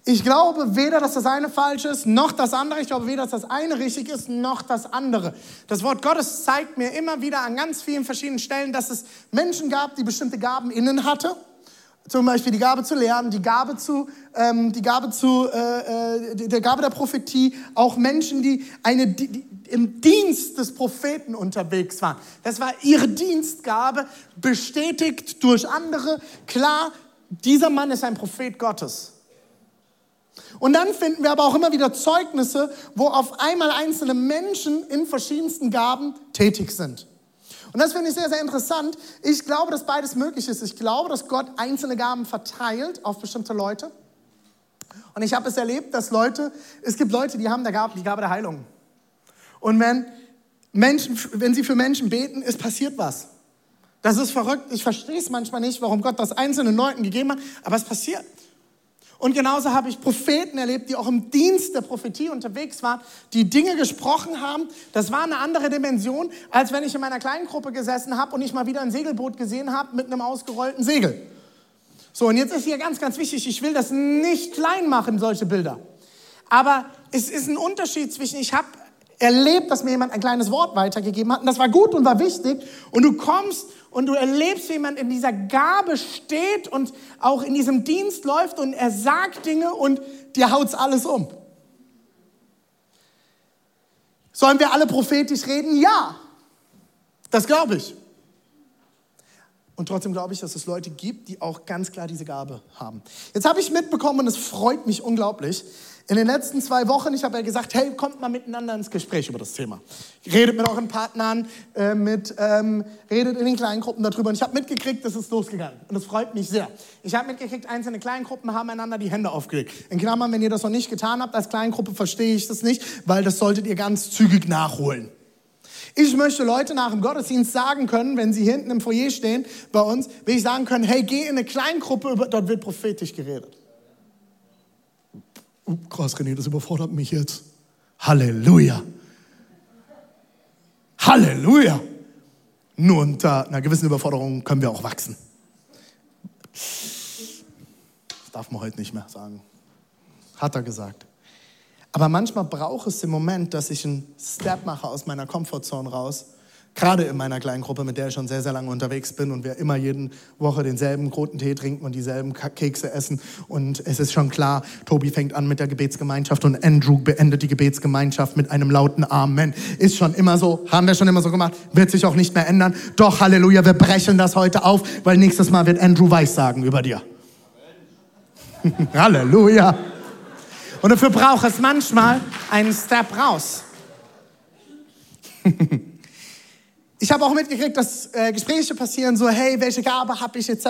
Ich glaube weder, dass das eine falsch ist, noch das andere. Ich glaube weder, dass das eine richtig ist, noch das andere. Das Wort Gottes zeigt mir immer wieder an ganz vielen verschiedenen Stellen, dass es Menschen gab, die bestimmte Gaben innen hatte. Zum Beispiel die Gabe zu lernen, die Gabe zu, ähm, die Gabe zu, äh, äh, der Gabe der Prophetie. Auch Menschen, die eine, die, die im Dienst des Propheten unterwegs waren. Das war ihre Dienstgabe, bestätigt durch andere. Klar, dieser Mann ist ein Prophet Gottes. Und dann finden wir aber auch immer wieder Zeugnisse, wo auf einmal einzelne Menschen in verschiedensten Gaben tätig sind. Und das finde ich sehr, sehr interessant. Ich glaube, dass beides möglich ist. Ich glaube, dass Gott einzelne Gaben verteilt auf bestimmte Leute. Und ich habe es erlebt, dass Leute, es gibt Leute, die haben die Gabe der Heilung. Und wenn Menschen, wenn sie für Menschen beten, es passiert was. Das ist verrückt. Ich verstehe es manchmal nicht, warum Gott das einzelnen Leuten gegeben hat, aber es passiert. Und genauso habe ich Propheten erlebt, die auch im Dienst der Prophetie unterwegs waren, die Dinge gesprochen haben. Das war eine andere Dimension, als wenn ich in meiner kleinen Gruppe gesessen habe und ich mal wieder ein Segelboot gesehen habe mit einem ausgerollten Segel. So, und jetzt ist hier ganz, ganz wichtig, ich will das nicht klein machen, solche Bilder. Aber es ist ein Unterschied zwischen, ich habe erlebt, dass mir jemand ein kleines Wort weitergegeben hat und das war gut und war wichtig und du kommst und du erlebst, wie jemand in dieser Gabe steht und auch in diesem Dienst läuft und er sagt Dinge und dir haut's alles um. Sollen wir alle prophetisch reden? Ja. Das glaube ich. Und trotzdem glaube ich, dass es Leute gibt, die auch ganz klar diese Gabe haben. Jetzt habe ich mitbekommen, und es freut mich unglaublich, in den letzten zwei Wochen, ich habe ja gesagt, hey, kommt mal miteinander ins Gespräch über das Thema. Redet mit euren Partnern, äh, mit, ähm, redet in den Kleingruppen darüber. Und ich habe mitgekriegt, das ist losgegangen. Und das freut mich sehr. Ich habe mitgekriegt, einzelne Kleingruppen haben einander die Hände aufgelegt. In Klammern, wenn ihr das noch nicht getan habt, als Kleingruppe verstehe ich das nicht, weil das solltet ihr ganz zügig nachholen. Ich möchte Leute nach dem Gottesdienst sagen können, wenn sie hinten im Foyer stehen bei uns, will ich sagen können, hey, geh in eine Kleingruppe, dort wird prophetisch geredet. Oh, krass, René, das überfordert mich jetzt. Halleluja. Halleluja. Nur unter einer gewissen Überforderung können wir auch wachsen. Das darf man heute nicht mehr sagen. Hat er gesagt. Aber manchmal braucht es den Moment, dass ich einen Step mache aus meiner Komfortzone raus Gerade in meiner kleinen Gruppe, mit der ich schon sehr, sehr lange unterwegs bin und wir immer jede Woche denselben roten Tee trinken und dieselben Kekse essen. Und es ist schon klar, Tobi fängt an mit der Gebetsgemeinschaft und Andrew beendet die Gebetsgemeinschaft mit einem lauten Amen. Ist schon immer so, haben wir schon immer so gemacht, wird sich auch nicht mehr ändern. Doch, Halleluja, wir brechen das heute auf, weil nächstes Mal wird Andrew Weiß sagen über dir. *laughs* Halleluja. Und dafür braucht es manchmal einen Step raus. *laughs* Ich habe auch mitgekriegt, dass äh, Gespräche passieren, so, hey, welche Gabe habe ich, etc.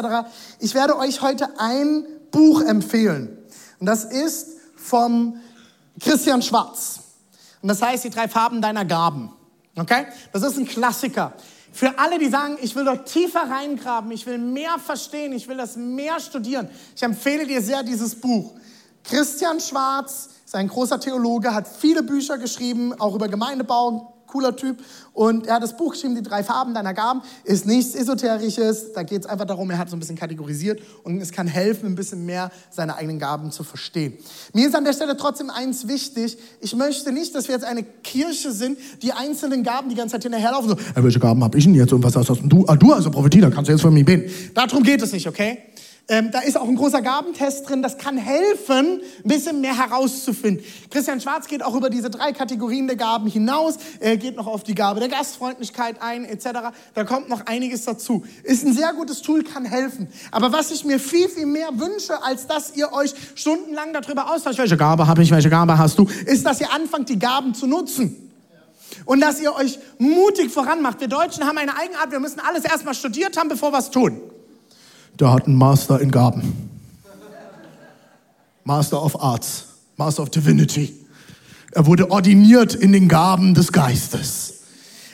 Ich werde euch heute ein Buch empfehlen. Und das ist vom Christian Schwarz. Und das heißt, die drei Farben deiner Gaben. Okay? Das ist ein Klassiker. Für alle, die sagen, ich will dort tiefer reingraben, ich will mehr verstehen, ich will das mehr studieren. Ich empfehle dir sehr dieses Buch. Christian Schwarz ist ein großer Theologe, hat viele Bücher geschrieben, auch über Gemeindebau, cooler Typ. Und er hat das Buch geschrieben, die drei Farben deiner Gaben. Ist nichts Esoterisches. Da geht es einfach darum, er hat so ein bisschen kategorisiert und es kann helfen, ein bisschen mehr seine eigenen Gaben zu verstehen. Mir ist an der Stelle trotzdem eins wichtig. Ich möchte nicht, dass wir jetzt eine Kirche sind, die einzelnen Gaben die ganze Zeit hinterherlaufen. So, hey, welche Gaben habe ich denn jetzt und was hast du? Ah, du also Prophetie, da kannst du jetzt von mir beten. Darum geht es nicht, okay? Ähm, da ist auch ein großer Gabentest drin. Das kann helfen, ein bisschen mehr herauszufinden. Christian Schwarz geht auch über diese drei Kategorien der Gaben hinaus. Er geht noch auf die Gabe der Gastfreundlichkeit ein, etc. Da kommt noch einiges dazu. Ist ein sehr gutes Tool, kann helfen. Aber was ich mir viel, viel mehr wünsche, als dass ihr euch stundenlang darüber austauscht, welche Gabe habe ich, welche Gabe hast du, ist, dass ihr anfangt, die Gaben zu nutzen. Und dass ihr euch mutig voranmacht. Wir Deutschen haben eine Eigenart, wir müssen alles erstmal studiert haben, bevor wir es tun der hat einen Master in Gaben. Master of Arts, Master of Divinity. Er wurde ordiniert in den Gaben des Geistes.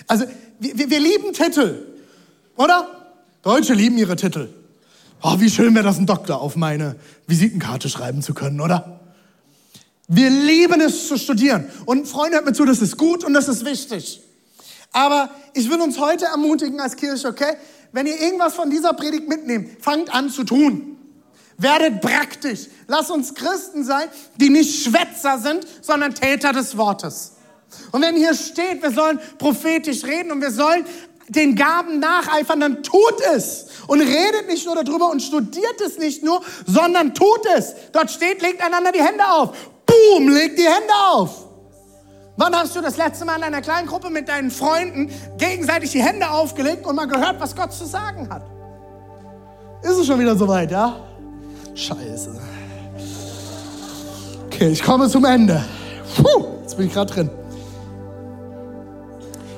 Also, wir, wir lieben Titel, oder? Deutsche lieben ihre Titel. Oh, wie schön wäre das, einen Doktor auf meine Visitenkarte schreiben zu können, oder? Wir lieben es zu studieren. Und Freunde, hört mir zu, das ist gut und das ist wichtig. Aber ich will uns heute ermutigen als Kirche, okay? Wenn ihr irgendwas von dieser Predigt mitnehmt, fangt an zu tun. Werdet praktisch. Lasst uns Christen sein, die nicht Schwätzer sind, sondern Täter des Wortes. Und wenn hier steht, wir sollen prophetisch reden und wir sollen den Gaben nacheifern, dann tut es. Und redet nicht nur darüber und studiert es nicht nur, sondern tut es. Dort steht, legt einander die Hände auf. Boom, legt die Hände auf. Wann hast du das letzte Mal in einer kleinen Gruppe mit deinen Freunden gegenseitig die Hände aufgelegt und mal gehört, was Gott zu sagen hat? Ist es schon wieder soweit, ja? Scheiße. Okay, ich komme zum Ende. Puh, jetzt bin ich gerade drin.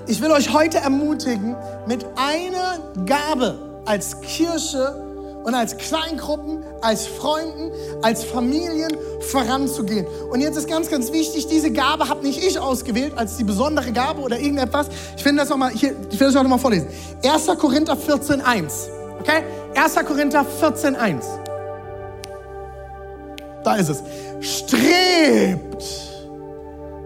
Ich will euch heute ermutigen, mit einer Gabe als Kirche und als Kleingruppen, als Freunden, als Familien voranzugehen. Und jetzt ist ganz, ganz wichtig, diese Gabe habe nicht ich ausgewählt als die besondere Gabe oder irgendetwas. Ich will das nochmal, ich will das noch mal vorlesen. 1. Korinther 14, 1. Okay? 1. Korinther 14, 1. Da ist es. Strebt,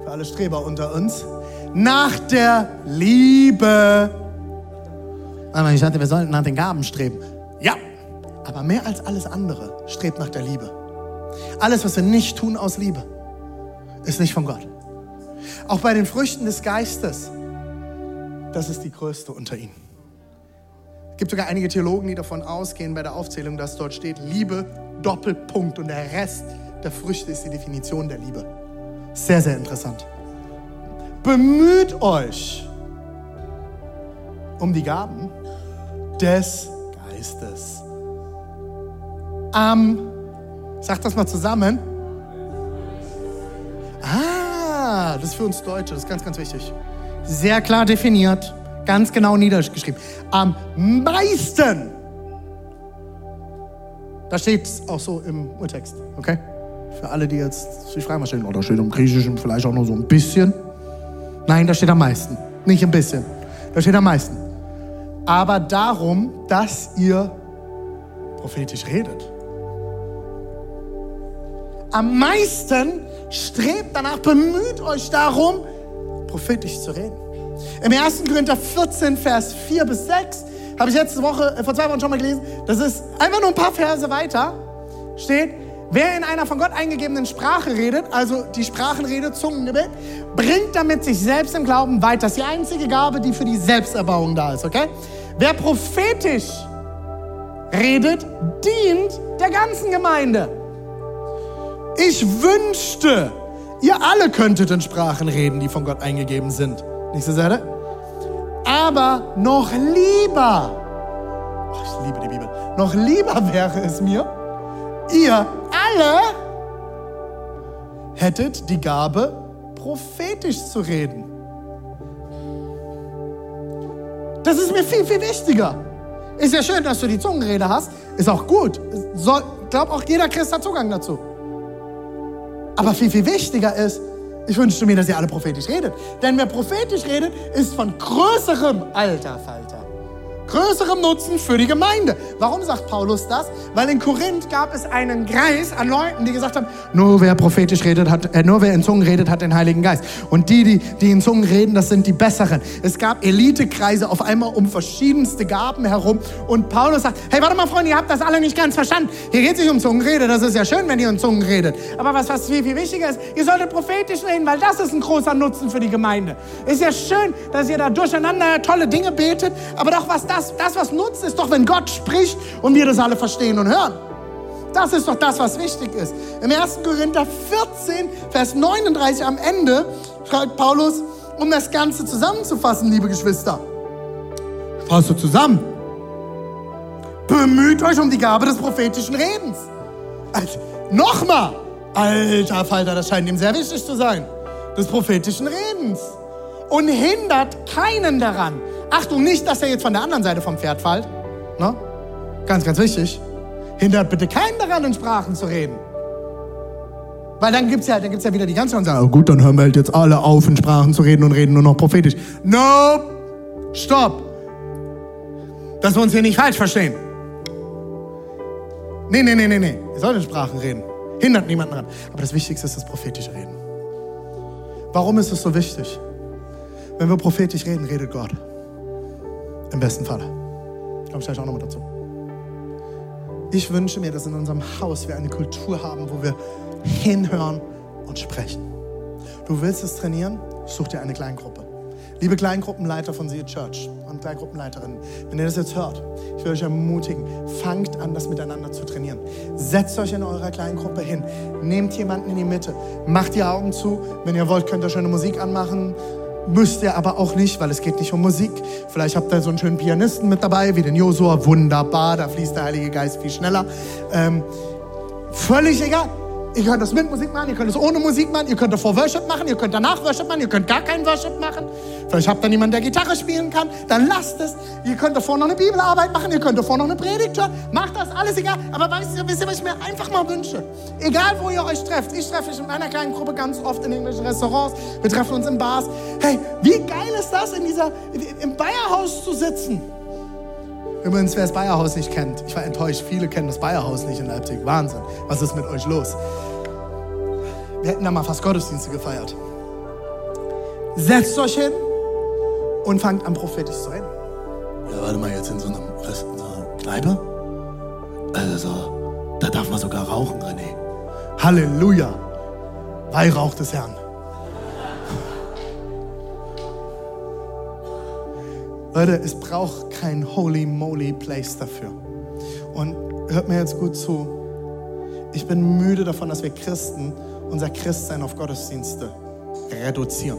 für alle Streber unter uns, nach der Liebe. Ich sagte, wir sollten nach den Gaben streben. Ja, aber mehr als alles andere strebt nach der Liebe. Alles, was wir nicht tun aus Liebe, ist nicht von Gott. Auch bei den Früchten des Geistes, das ist die größte unter ihnen. Es gibt sogar einige Theologen, die davon ausgehen bei der Aufzählung, dass dort steht Liebe, Doppelpunkt und der Rest der Früchte ist die Definition der Liebe. Sehr, sehr interessant. Bemüht euch um die Gaben des Geistes. Ähm, sagt das mal zusammen. Ah, das ist für uns Deutsche, das ist ganz, ganz wichtig. Sehr klar definiert, ganz genau niedergeschrieben. Am meisten. Da steht es auch so im Urtext, okay? Für alle, die jetzt sich fragen, was steht, oh, steht im Griechischen vielleicht auch nur so ein bisschen. Nein, da steht am meisten. Nicht ein bisschen. Da steht am meisten. Aber darum, dass ihr prophetisch redet. Am meisten strebt danach, bemüht euch darum, prophetisch zu reden. Im 1. Korinther 14, Vers 4 bis 6 habe ich letzte Woche, äh, vor zwei Wochen schon mal gelesen. Das ist einfach nur ein paar Verse weiter. Steht, Wer in einer von Gott eingegebenen Sprache redet, also die Sprachenrede, Zungengebet, bringt damit sich selbst im Glauben weiter. Das ist die einzige Gabe, die für die Selbsterbauung da ist, okay? Wer prophetisch redet, dient der ganzen Gemeinde. Ich wünschte, ihr alle könntet in Sprachen reden, die von Gott eingegeben sind. Nicht so sehr? Aber noch lieber, oh, ich liebe die Bibel, noch lieber wäre es mir, ihr alle hättet die Gabe, prophetisch zu reden. Das ist mir viel, viel wichtiger. Ist ja schön, dass du die Zungenrede hast. Ist auch gut. Ich glaube, auch jeder Christ hat Zugang dazu. Aber viel, viel wichtiger ist, ich wünschte mir, dass ihr alle prophetisch redet. Denn wer prophetisch redet, ist von größerem Alter, Falter größerem Nutzen für die Gemeinde. Warum sagt Paulus das? Weil in Korinth gab es einen Kreis an Leuten, die gesagt haben, nur wer prophetisch redet, hat, äh, nur wer in Zungen redet, hat den Heiligen Geist. Und die, die, die in Zungen reden, das sind die Besseren. Es gab Elitekreise auf einmal um verschiedenste Gaben herum. Und Paulus sagt, hey, warte mal, Freunde, ihr habt das alle nicht ganz verstanden. Hier geht es nicht um Zungenrede, das ist ja schön, wenn ihr in Zungen redet. Aber was, was viel, viel wichtiger ist, ihr solltet prophetisch reden, weil das ist ein großer Nutzen für die Gemeinde. Ist ja schön, dass ihr da durcheinander tolle Dinge betet, aber doch was das das, das, was nutzt, ist doch, wenn Gott spricht und wir das alle verstehen und hören. Das ist doch das, was wichtig ist. Im 1. Korinther 14, Vers 39 am Ende schreibt Paulus, um das Ganze zusammenzufassen, liebe Geschwister. Ich fasse zusammen. Bemüht euch um die Gabe des prophetischen Redens. Also, Nochmal. Alter Falter, das scheint ihm sehr wichtig zu sein. Des prophetischen Redens. Und hindert keinen daran, Achtung, nicht, dass er jetzt von der anderen Seite vom Pferd fällt. Ne? Ganz, ganz wichtig. Hindert bitte keinen daran, in Sprachen zu reden. Weil dann gibt es ja, ja wieder die ganze und sagen, oh gut, dann hören wir halt jetzt alle auf, in Sprachen zu reden und reden nur noch prophetisch. Nope. Stopp. Dass wir uns hier nicht falsch verstehen. Nee, nee, nee, nee, nee. Ihr sollt in Sprachen reden. Hindert niemanden daran. Aber das Wichtigste ist das prophetische Reden. Warum ist es so wichtig? Wenn wir prophetisch reden, redet Gott. Im besten Falle. Komme ich gleich auch nochmal dazu. Ich wünsche mir, dass in unserem Haus wir eine Kultur haben, wo wir hinhören und sprechen. Du willst es trainieren? Such dir eine Kleingruppe. Liebe Kleingruppenleiter von See Church und Kleingruppenleiterinnen, wenn ihr das jetzt hört, ich will euch ermutigen, fangt an, das miteinander zu trainieren. Setzt euch in eurer Kleingruppe hin, nehmt jemanden in die Mitte, macht die Augen zu. Wenn ihr wollt, könnt ihr schöne Musik anmachen, Müsst ihr aber auch nicht, weil es geht nicht um Musik. Vielleicht habt ihr so einen schönen Pianisten mit dabei, wie den Josua. Wunderbar, da fließt der Heilige Geist viel schneller. Ähm, Völlig egal. Ihr könnt das mit Musik machen, ihr könnt es ohne Musik machen, ihr könnt davor Worship machen, ihr könnt danach Worship machen, ihr könnt gar keinen Worship machen. Vielleicht habt ihr niemanden, der Gitarre spielen kann, dann lasst es. Ihr könnt davor noch eine Bibelarbeit machen, ihr könnt davor noch eine Predigt hören. Macht das, alles egal. Aber weißt ihr, wisst ihr, was ich mir einfach mal wünsche? Egal, wo ihr euch trefft. Ich treffe mich in meiner kleinen Gruppe ganz oft in irgendwelchen Restaurants. Wir treffen uns in Bars. Hey, wie geil ist das, in dieser, im Bayerhaus zu sitzen? Übrigens, wer das Bayerhaus nicht kennt, ich war enttäuscht, viele kennen das Bayerhaus nicht in Leipzig. Wahnsinn. Was ist mit euch los? Wir hätten da mal fast Gottesdienste gefeiert. Setzt euch hin und fangt an, prophetisch zu reden. Ja, warte mal, jetzt in so, einem in so einer Kneipe? Also, da darf man sogar rauchen, René. Halleluja. Weihrauch des Herrn. Leute, es braucht kein holy moly place dafür. Und hört mir jetzt gut zu. Ich bin müde davon, dass wir Christen unser Christsein auf Gottesdienste reduzieren.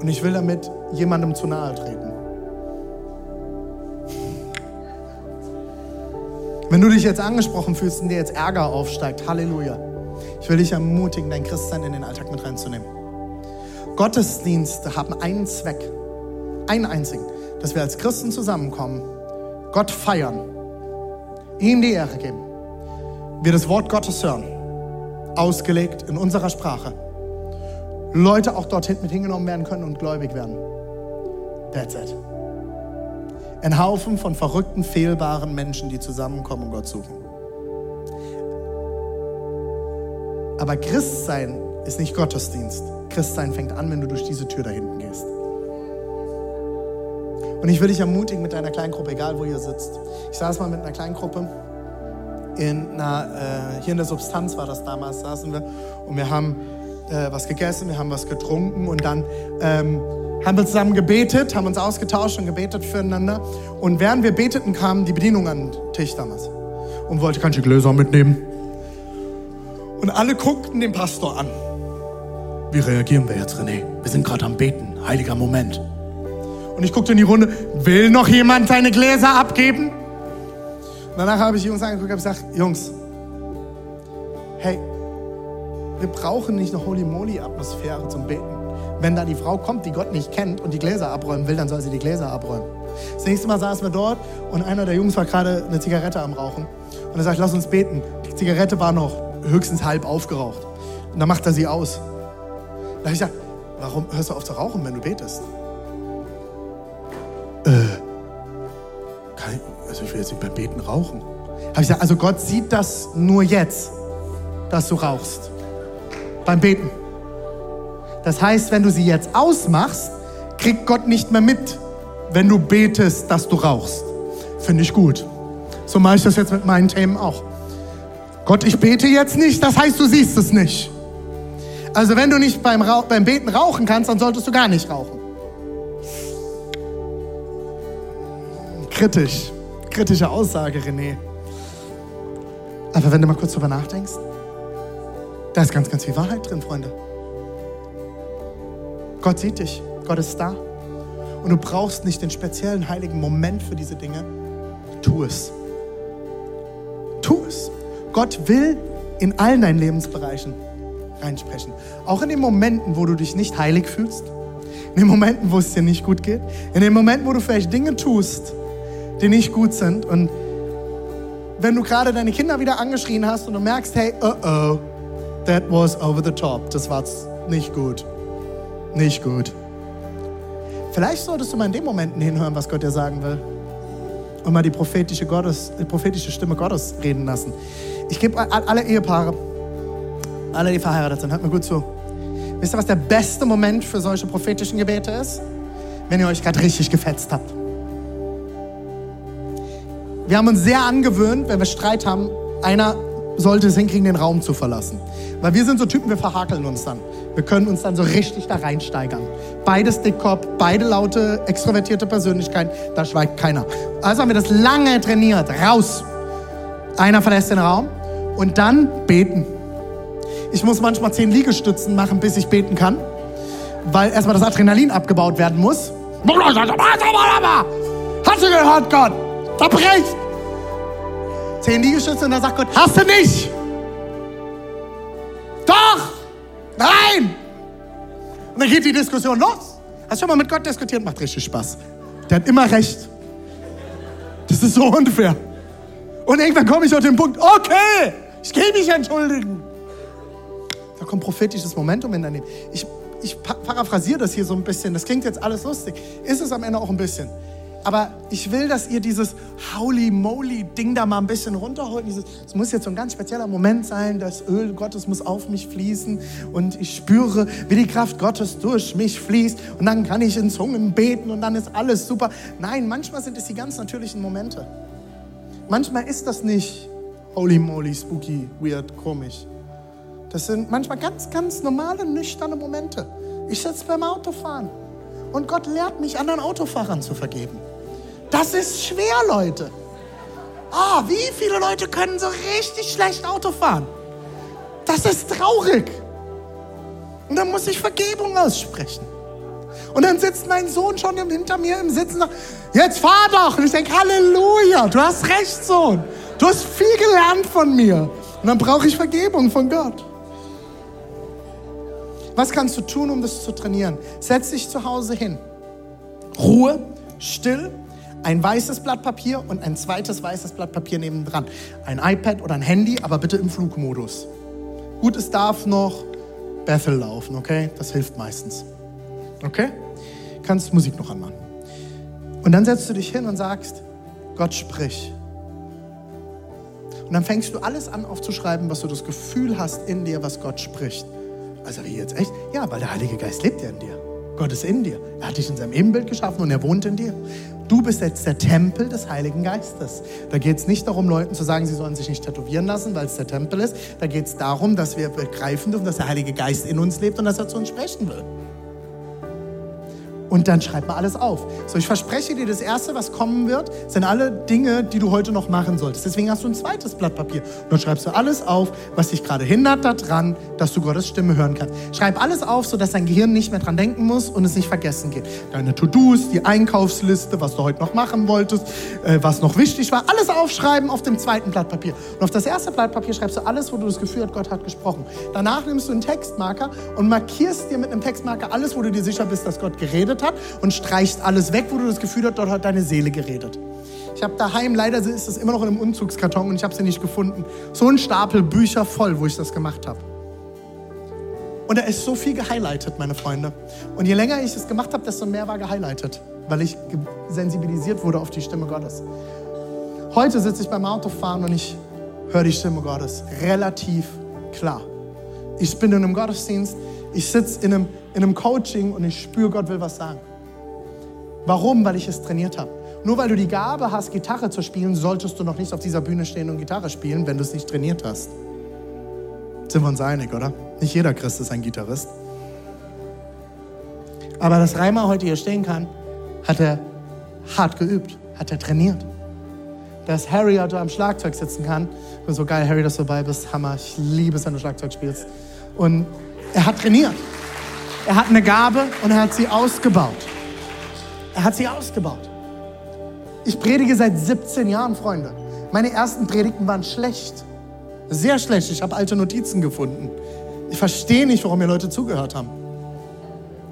Und ich will damit jemandem zu nahe treten. Wenn du dich jetzt angesprochen fühlst und dir jetzt Ärger aufsteigt, Halleluja. Ich will dich ermutigen, dein Christsein in den Alltag mit reinzunehmen. Gottesdienste haben einen Zweck einen einzigen, dass wir als Christen zusammenkommen, Gott feiern, ihm die Ehre geben, wir das Wort Gottes hören, ausgelegt in unserer Sprache, Leute auch dorthin mit hingenommen werden können und gläubig werden. That's it. Ein Haufen von verrückten, fehlbaren Menschen, die zusammenkommen und Gott suchen. Aber Christsein ist nicht Gottesdienst. Christsein fängt an, wenn du durch diese Tür da hinten. Und ich würde dich ermutigen mit deiner Kleingruppe, egal wo ihr sitzt. Ich saß mal mit einer Kleingruppe in einer, äh, hier in der Substanz war das damals, saßen wir und wir haben äh, was gegessen, wir haben was getrunken und dann ähm, haben wir zusammen gebetet, haben uns ausgetauscht und gebetet füreinander. Und während wir beteten, kam die Bedienung an den Tisch damals und wollte, kann ich Gläser mitnehmen? Und alle guckten den Pastor an. Wie reagieren wir jetzt, René? Wir sind gerade am Beten. Heiliger Moment. Und ich guckte in die Runde, will noch jemand seine Gläser abgeben? Und danach habe ich die Jungs angeguckt und gesagt, Jungs, hey, wir brauchen nicht eine Holy Moly Atmosphäre zum Beten. Wenn da die Frau kommt, die Gott nicht kennt und die Gläser abräumen will, dann soll sie die Gläser abräumen. Das nächste Mal saßen wir dort und einer der Jungs war gerade eine Zigarette am Rauchen. Und er sagt, lass uns beten. Die Zigarette war noch höchstens halb aufgeraucht. Und dann macht er sie aus. Da habe ich gesagt, warum hörst du auf zu rauchen, wenn du betest? Also ich will jetzt nicht beim Beten rauchen. Habe ich gesagt, also Gott sieht das nur jetzt, dass du rauchst. Beim Beten. Das heißt, wenn du sie jetzt ausmachst, kriegt Gott nicht mehr mit, wenn du betest, dass du rauchst. Finde ich gut. So mache ich das jetzt mit meinen Themen auch. Gott, ich bete jetzt nicht, das heißt, du siehst es nicht. Also wenn du nicht beim, Rauch, beim Beten rauchen kannst, dann solltest du gar nicht rauchen. Kritisch. Kritische Aussage, René. Aber wenn du mal kurz drüber nachdenkst, da ist ganz, ganz viel Wahrheit drin, Freunde. Gott sieht dich. Gott ist da. Und du brauchst nicht den speziellen heiligen Moment für diese Dinge. Tu es. Tu es. Gott will in allen deinen Lebensbereichen reinsprechen. Auch in den Momenten, wo du dich nicht heilig fühlst. In den Momenten, wo es dir nicht gut geht. In den Momenten, wo du vielleicht Dinge tust, die nicht gut sind. Und wenn du gerade deine Kinder wieder angeschrien hast und du merkst, hey, uh oh, that was over the top. Das war nicht gut. Nicht gut. Vielleicht solltest du mal in den Momenten hinhören, was Gott dir sagen will. Und mal die prophetische, Gottes, die prophetische Stimme Gottes reden lassen. Ich gebe alle Ehepaare, alle, die verheiratet sind, hört mir gut zu. Wisst ihr, was der beste Moment für solche prophetischen Gebete ist? Wenn ihr euch gerade richtig gefetzt habt. Wir haben uns sehr angewöhnt, wenn wir Streit haben, einer sollte es hinkriegen, den Raum zu verlassen. Weil wir sind so Typen, wir verhakeln uns dann. Wir können uns dann so richtig da reinsteigern. Beides Dickkopf, beide laute, extrovertierte Persönlichkeiten, da schweigt keiner. Also haben wir das lange trainiert. Raus. Einer verlässt den Raum und dann beten. Ich muss manchmal zehn Liegestützen machen, bis ich beten kann, weil erstmal das Adrenalin abgebaut werden muss. Hast du gehört, Gott? Da bricht! Zehn Liegestütze und dann sagt Gott, hast du nicht. Doch. Nein. Und dann geht die Diskussion los. Hast du schon mal mit Gott diskutiert? Macht richtig Spaß. Der hat immer recht. Das ist so unfair. Und irgendwann komme ich auf den Punkt, okay, ich gehe mich entschuldigen. Da kommt prophetisches Momentum in dein Leben. Ich, ich paraphrasiere das hier so ein bisschen. Das klingt jetzt alles lustig. Ist es am Ende auch ein bisschen. Aber ich will, dass ihr dieses Holy Moly Ding da mal ein bisschen runterholt. Es muss jetzt so ein ganz spezieller Moment sein. Das Öl Gottes muss auf mich fließen und ich spüre, wie die Kraft Gottes durch mich fließt. Und dann kann ich in Zungen beten und dann ist alles super. Nein, manchmal sind es die ganz natürlichen Momente. Manchmal ist das nicht Holy Moly, spooky, weird, komisch. Das sind manchmal ganz, ganz normale, nüchterne Momente. Ich sitze beim Autofahren und Gott lehrt mich, anderen Autofahrern zu vergeben. Das ist schwer, Leute. Ah, oh, wie viele Leute können so richtig schlecht Auto fahren? Das ist traurig. Und dann muss ich Vergebung aussprechen. Und dann sitzt mein Sohn schon hinter mir im Sitzen jetzt fahr doch. Und ich denke, Halleluja, du hast recht, Sohn. Du hast viel gelernt von mir. Und dann brauche ich Vergebung von Gott. Was kannst du tun, um das zu trainieren? Setz dich zu Hause hin. Ruhe, still, ein weißes Blatt Papier und ein zweites weißes Blatt Papier nebendran. Ein iPad oder ein Handy, aber bitte im Flugmodus. Gut, es darf noch Bethel laufen, okay? Das hilft meistens. Okay? Kannst Musik noch anmachen. Und dann setzt du dich hin und sagst, Gott sprich. Und dann fängst du alles an aufzuschreiben, was du das Gefühl hast in dir, was Gott spricht. Also wie jetzt echt? Ja, weil der Heilige Geist lebt ja in dir. Gott ist in dir. Er hat dich in seinem Ebenbild geschaffen und er wohnt in dir. Du bist jetzt der Tempel des Heiligen Geistes. Da geht es nicht darum, Leuten zu sagen, sie sollen sich nicht tätowieren lassen, weil es der Tempel ist. Da geht es darum, dass wir begreifen dürfen, dass der Heilige Geist in uns lebt und dass er zu uns sprechen will. Und dann schreib mal alles auf. So, ich verspreche dir, das Erste, was kommen wird, sind alle Dinge, die du heute noch machen solltest. Deswegen hast du ein zweites Blatt Papier. Und dann schreibst du alles auf, was dich gerade hindert daran, dass du Gottes Stimme hören kannst. Schreib alles auf, sodass dein Gehirn nicht mehr dran denken muss und es nicht vergessen geht. Deine To-Dos, die Einkaufsliste, was du heute noch machen wolltest, äh, was noch wichtig war. Alles aufschreiben auf dem zweiten Blatt Papier. Und auf das erste Blatt Papier schreibst du alles, wo du das Gefühl hast, Gott hat gesprochen. Danach nimmst du einen Textmarker und markierst dir mit einem Textmarker alles, wo du dir sicher bist, dass Gott geredet geredet hat und streichst alles weg, wo du das Gefühl hast, dort hat deine Seele geredet. Ich habe daheim, leider ist es immer noch in einem Umzugskarton und ich habe sie nicht gefunden. So ein Stapel Bücher voll, wo ich das gemacht habe. Und da ist so viel gehighlightet, meine Freunde. Und je länger ich es gemacht habe, desto mehr war gehighlightet, weil ich sensibilisiert wurde auf die Stimme Gottes. Heute sitze ich beim Autofahren und ich höre die Stimme Gottes relativ klar. Ich bin in einem Gottesdienst, ich sitze in einem, in einem Coaching und ich spüre, Gott will was sagen. Warum? Weil ich es trainiert habe. Nur weil du die Gabe hast, Gitarre zu spielen, solltest du noch nicht auf dieser Bühne stehen und Gitarre spielen, wenn du es nicht trainiert hast. Sind wir uns einig, oder? Nicht jeder Christ ist ein Gitarrist. Aber dass Reimer heute hier stehen kann, hat er hart geübt, hat er trainiert. Dass Harry heute am Schlagzeug sitzen kann. Und so geil, Harry, dass du dabei bist. Hammer. Ich liebe es, wenn du Schlagzeug spielst. Und er hat trainiert. Er hat eine Gabe und er hat sie ausgebaut. Er hat sie ausgebaut. Ich predige seit 17 Jahren, Freunde. Meine ersten Predigten waren schlecht. Sehr schlecht. Ich habe alte Notizen gefunden. Ich verstehe nicht, warum mir Leute zugehört haben.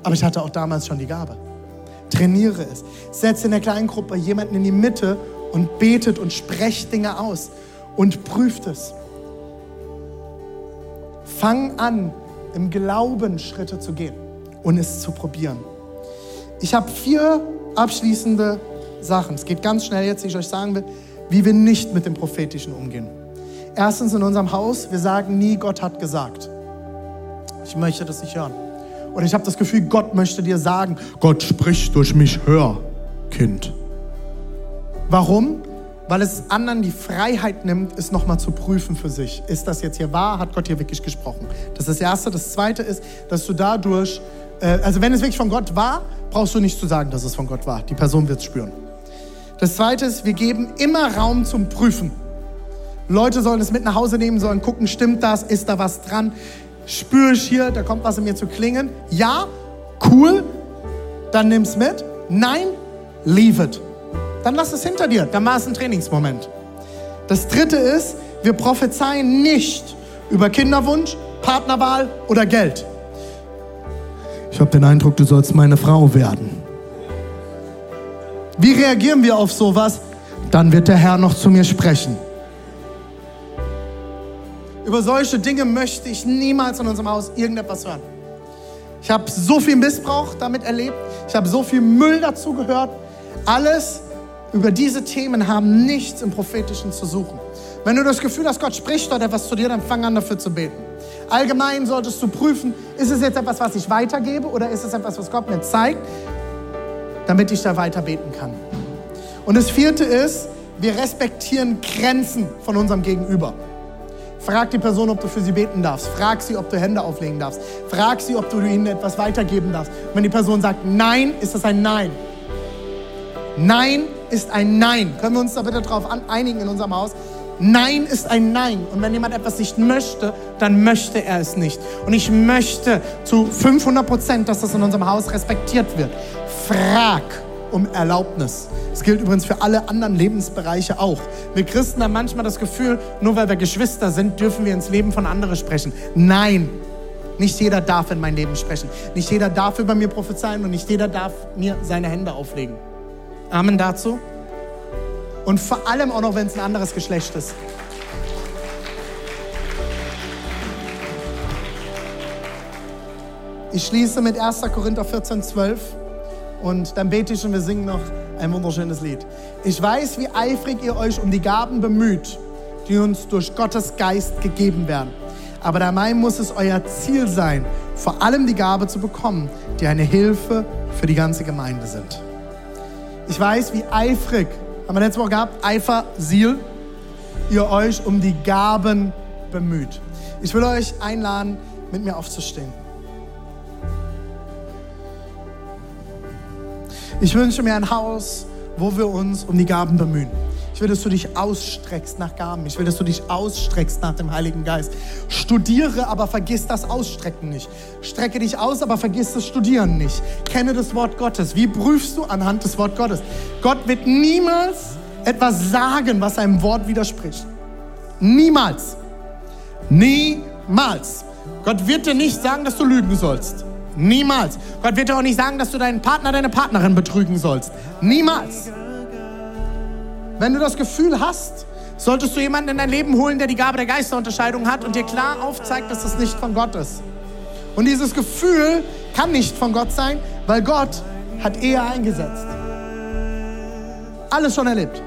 Aber ich hatte auch damals schon die Gabe. Trainiere es. Setze in der kleinen Gruppe jemanden in die Mitte und betet und sprecht Dinge aus und prüft es. Fang an, im Glauben Schritte zu gehen und es zu probieren. Ich habe vier abschließende Sachen. Es geht ganz schnell jetzt, wie ich euch sagen will, wie wir nicht mit dem Prophetischen umgehen. Erstens in unserem Haus, wir sagen nie, Gott hat gesagt. Ich möchte das nicht hören. Oder ich habe das Gefühl, Gott möchte dir sagen, Gott spricht durch mich, hör, Kind. Warum? Weil es anderen die Freiheit nimmt, es nochmal zu prüfen für sich. Ist das jetzt hier wahr? Hat Gott hier wirklich gesprochen? Das ist das Erste. Das Zweite ist, dass du dadurch, äh, also wenn es wirklich von Gott war, brauchst du nicht zu sagen, dass es von Gott war. Die Person wird es spüren. Das Zweite ist, wir geben immer Raum zum Prüfen. Leute sollen es mit nach Hause nehmen, sollen gucken, stimmt das, ist da was dran? Spüre ich hier, da kommt was in mir zu klingen? Ja, cool, dann nimm es mit. Nein, leave it dann lass es hinter dir. Dann war es ein Trainingsmoment. Das dritte ist, wir prophezeien nicht über Kinderwunsch, Partnerwahl oder Geld. Ich habe den Eindruck, du sollst meine Frau werden. Wie reagieren wir auf sowas? Dann wird der Herr noch zu mir sprechen. Über solche Dinge möchte ich niemals in unserem Haus irgendetwas hören. Ich habe so viel Missbrauch damit erlebt. Ich habe so viel Müll dazu gehört. Alles über diese Themen haben nichts im Prophetischen zu suchen. Wenn du das Gefühl hast, Gott spricht dort etwas zu dir, dann fang an dafür zu beten. Allgemein solltest du prüfen, ist es jetzt etwas, was ich weitergebe oder ist es etwas, was Gott mir zeigt, damit ich da weiter beten kann. Und das vierte ist, wir respektieren Grenzen von unserem Gegenüber. Frag die Person, ob du für sie beten darfst. Frag sie, ob du Hände auflegen darfst. Frag sie, ob du ihnen etwas weitergeben darfst. wenn die Person sagt Nein, ist das ein Nein. Nein ist ein Nein. Können wir uns da bitte darauf einigen in unserem Haus? Nein ist ein Nein. Und wenn jemand etwas nicht möchte, dann möchte er es nicht. Und ich möchte zu 500 Prozent, dass das in unserem Haus respektiert wird. Frag um Erlaubnis. Das gilt übrigens für alle anderen Lebensbereiche auch. Wir Christen haben manchmal das Gefühl, nur weil wir Geschwister sind, dürfen wir ins Leben von anderen sprechen. Nein, nicht jeder darf in mein Leben sprechen. Nicht jeder darf über mir prophezeien und nicht jeder darf mir seine Hände auflegen. Amen dazu. Und vor allem auch noch, wenn es ein anderes Geschlecht ist. Ich schließe mit 1. Korinther 14, 12 und dann bete ich und wir singen noch ein wunderschönes Lied. Ich weiß, wie eifrig ihr euch um die Gaben bemüht, die uns durch Gottes Geist gegeben werden. Aber dabei muss es euer Ziel sein, vor allem die Gabe zu bekommen, die eine Hilfe für die ganze Gemeinde sind. Ich weiß, wie eifrig, haben wir letzte Woche gehabt, Eifer, Ziel, ihr euch um die Gaben bemüht. Ich will euch einladen, mit mir aufzustehen. Ich wünsche mir ein Haus, wo wir uns um die Gaben bemühen. Ich will, dass du dich ausstreckst nach Gaben. Ich will, dass du dich ausstreckst nach dem Heiligen Geist. Studiere, aber vergiss das Ausstrecken nicht. Strecke dich aus, aber vergiss das Studieren nicht. Kenne das Wort Gottes. Wie prüfst du anhand des Wort Gottes? Gott wird niemals etwas sagen, was seinem Wort widerspricht. Niemals. Niemals. Gott wird dir nicht sagen, dass du lügen sollst. Niemals. Gott wird dir auch nicht sagen, dass du deinen Partner, deine Partnerin betrügen sollst. Niemals. Wenn du das Gefühl hast, solltest du jemanden in dein Leben holen, der die Gabe der Geisterunterscheidung hat und dir klar aufzeigt, dass das nicht von Gott ist. Und dieses Gefühl kann nicht von Gott sein, weil Gott hat Ehe eingesetzt. Alles schon erlebt.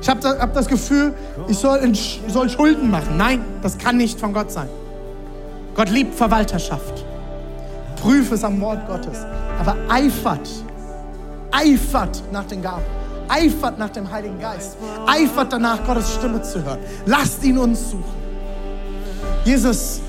Ich habe hab das Gefühl, ich soll, soll Schulden machen. Nein, das kann nicht von Gott sein. Gott liebt Verwalterschaft. Prüfe es am Wort Gottes. Aber eifert, eifert nach den Gaben. Eifert nach dem Heiligen Geist. Eifert danach, Gottes Stimme zu hören. Lasst ihn uns suchen. Jesus,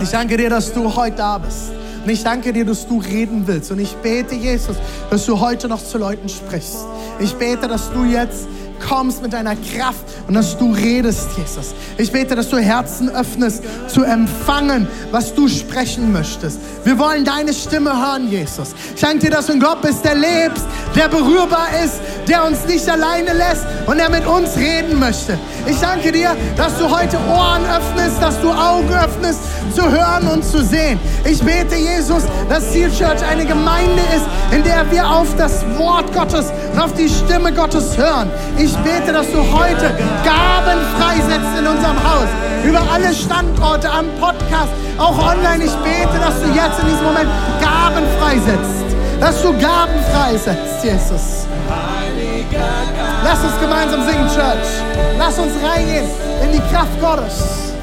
ich danke dir, dass du heute da bist. Und ich danke dir, dass du reden willst. Und ich bete, Jesus, dass du heute noch zu Leuten sprichst. Ich bete, dass du jetzt kommst mit deiner Kraft und dass du redest, Jesus. Ich bete, dass du Herzen öffnest, zu empfangen, was du sprechen möchtest. Wir wollen deine Stimme hören, Jesus. Ich danke dir, dass du ein Gott bist, der lebst, der berührbar ist, der uns nicht alleine lässt und der mit uns reden möchte. Ich danke dir, dass du heute Ohren öffnest, dass du Augen öffnest, zu hören und zu sehen. Ich bete, Jesus, dass Seal Church eine Gemeinde ist, in der wir auf das Wort Gottes und auf die Stimme Gottes hören. Ich bete, dass du heute Gaben freisetzt in unserem Haus, über alle Standorte, am Podcast, auch online. Ich bete, dass du jetzt in diesem Moment Gaben freisetzt, dass du Gaben freisetzt, Jesus. Lass uns gemeinsam singen, Church. Lass uns reingehen in die Kraft Gottes.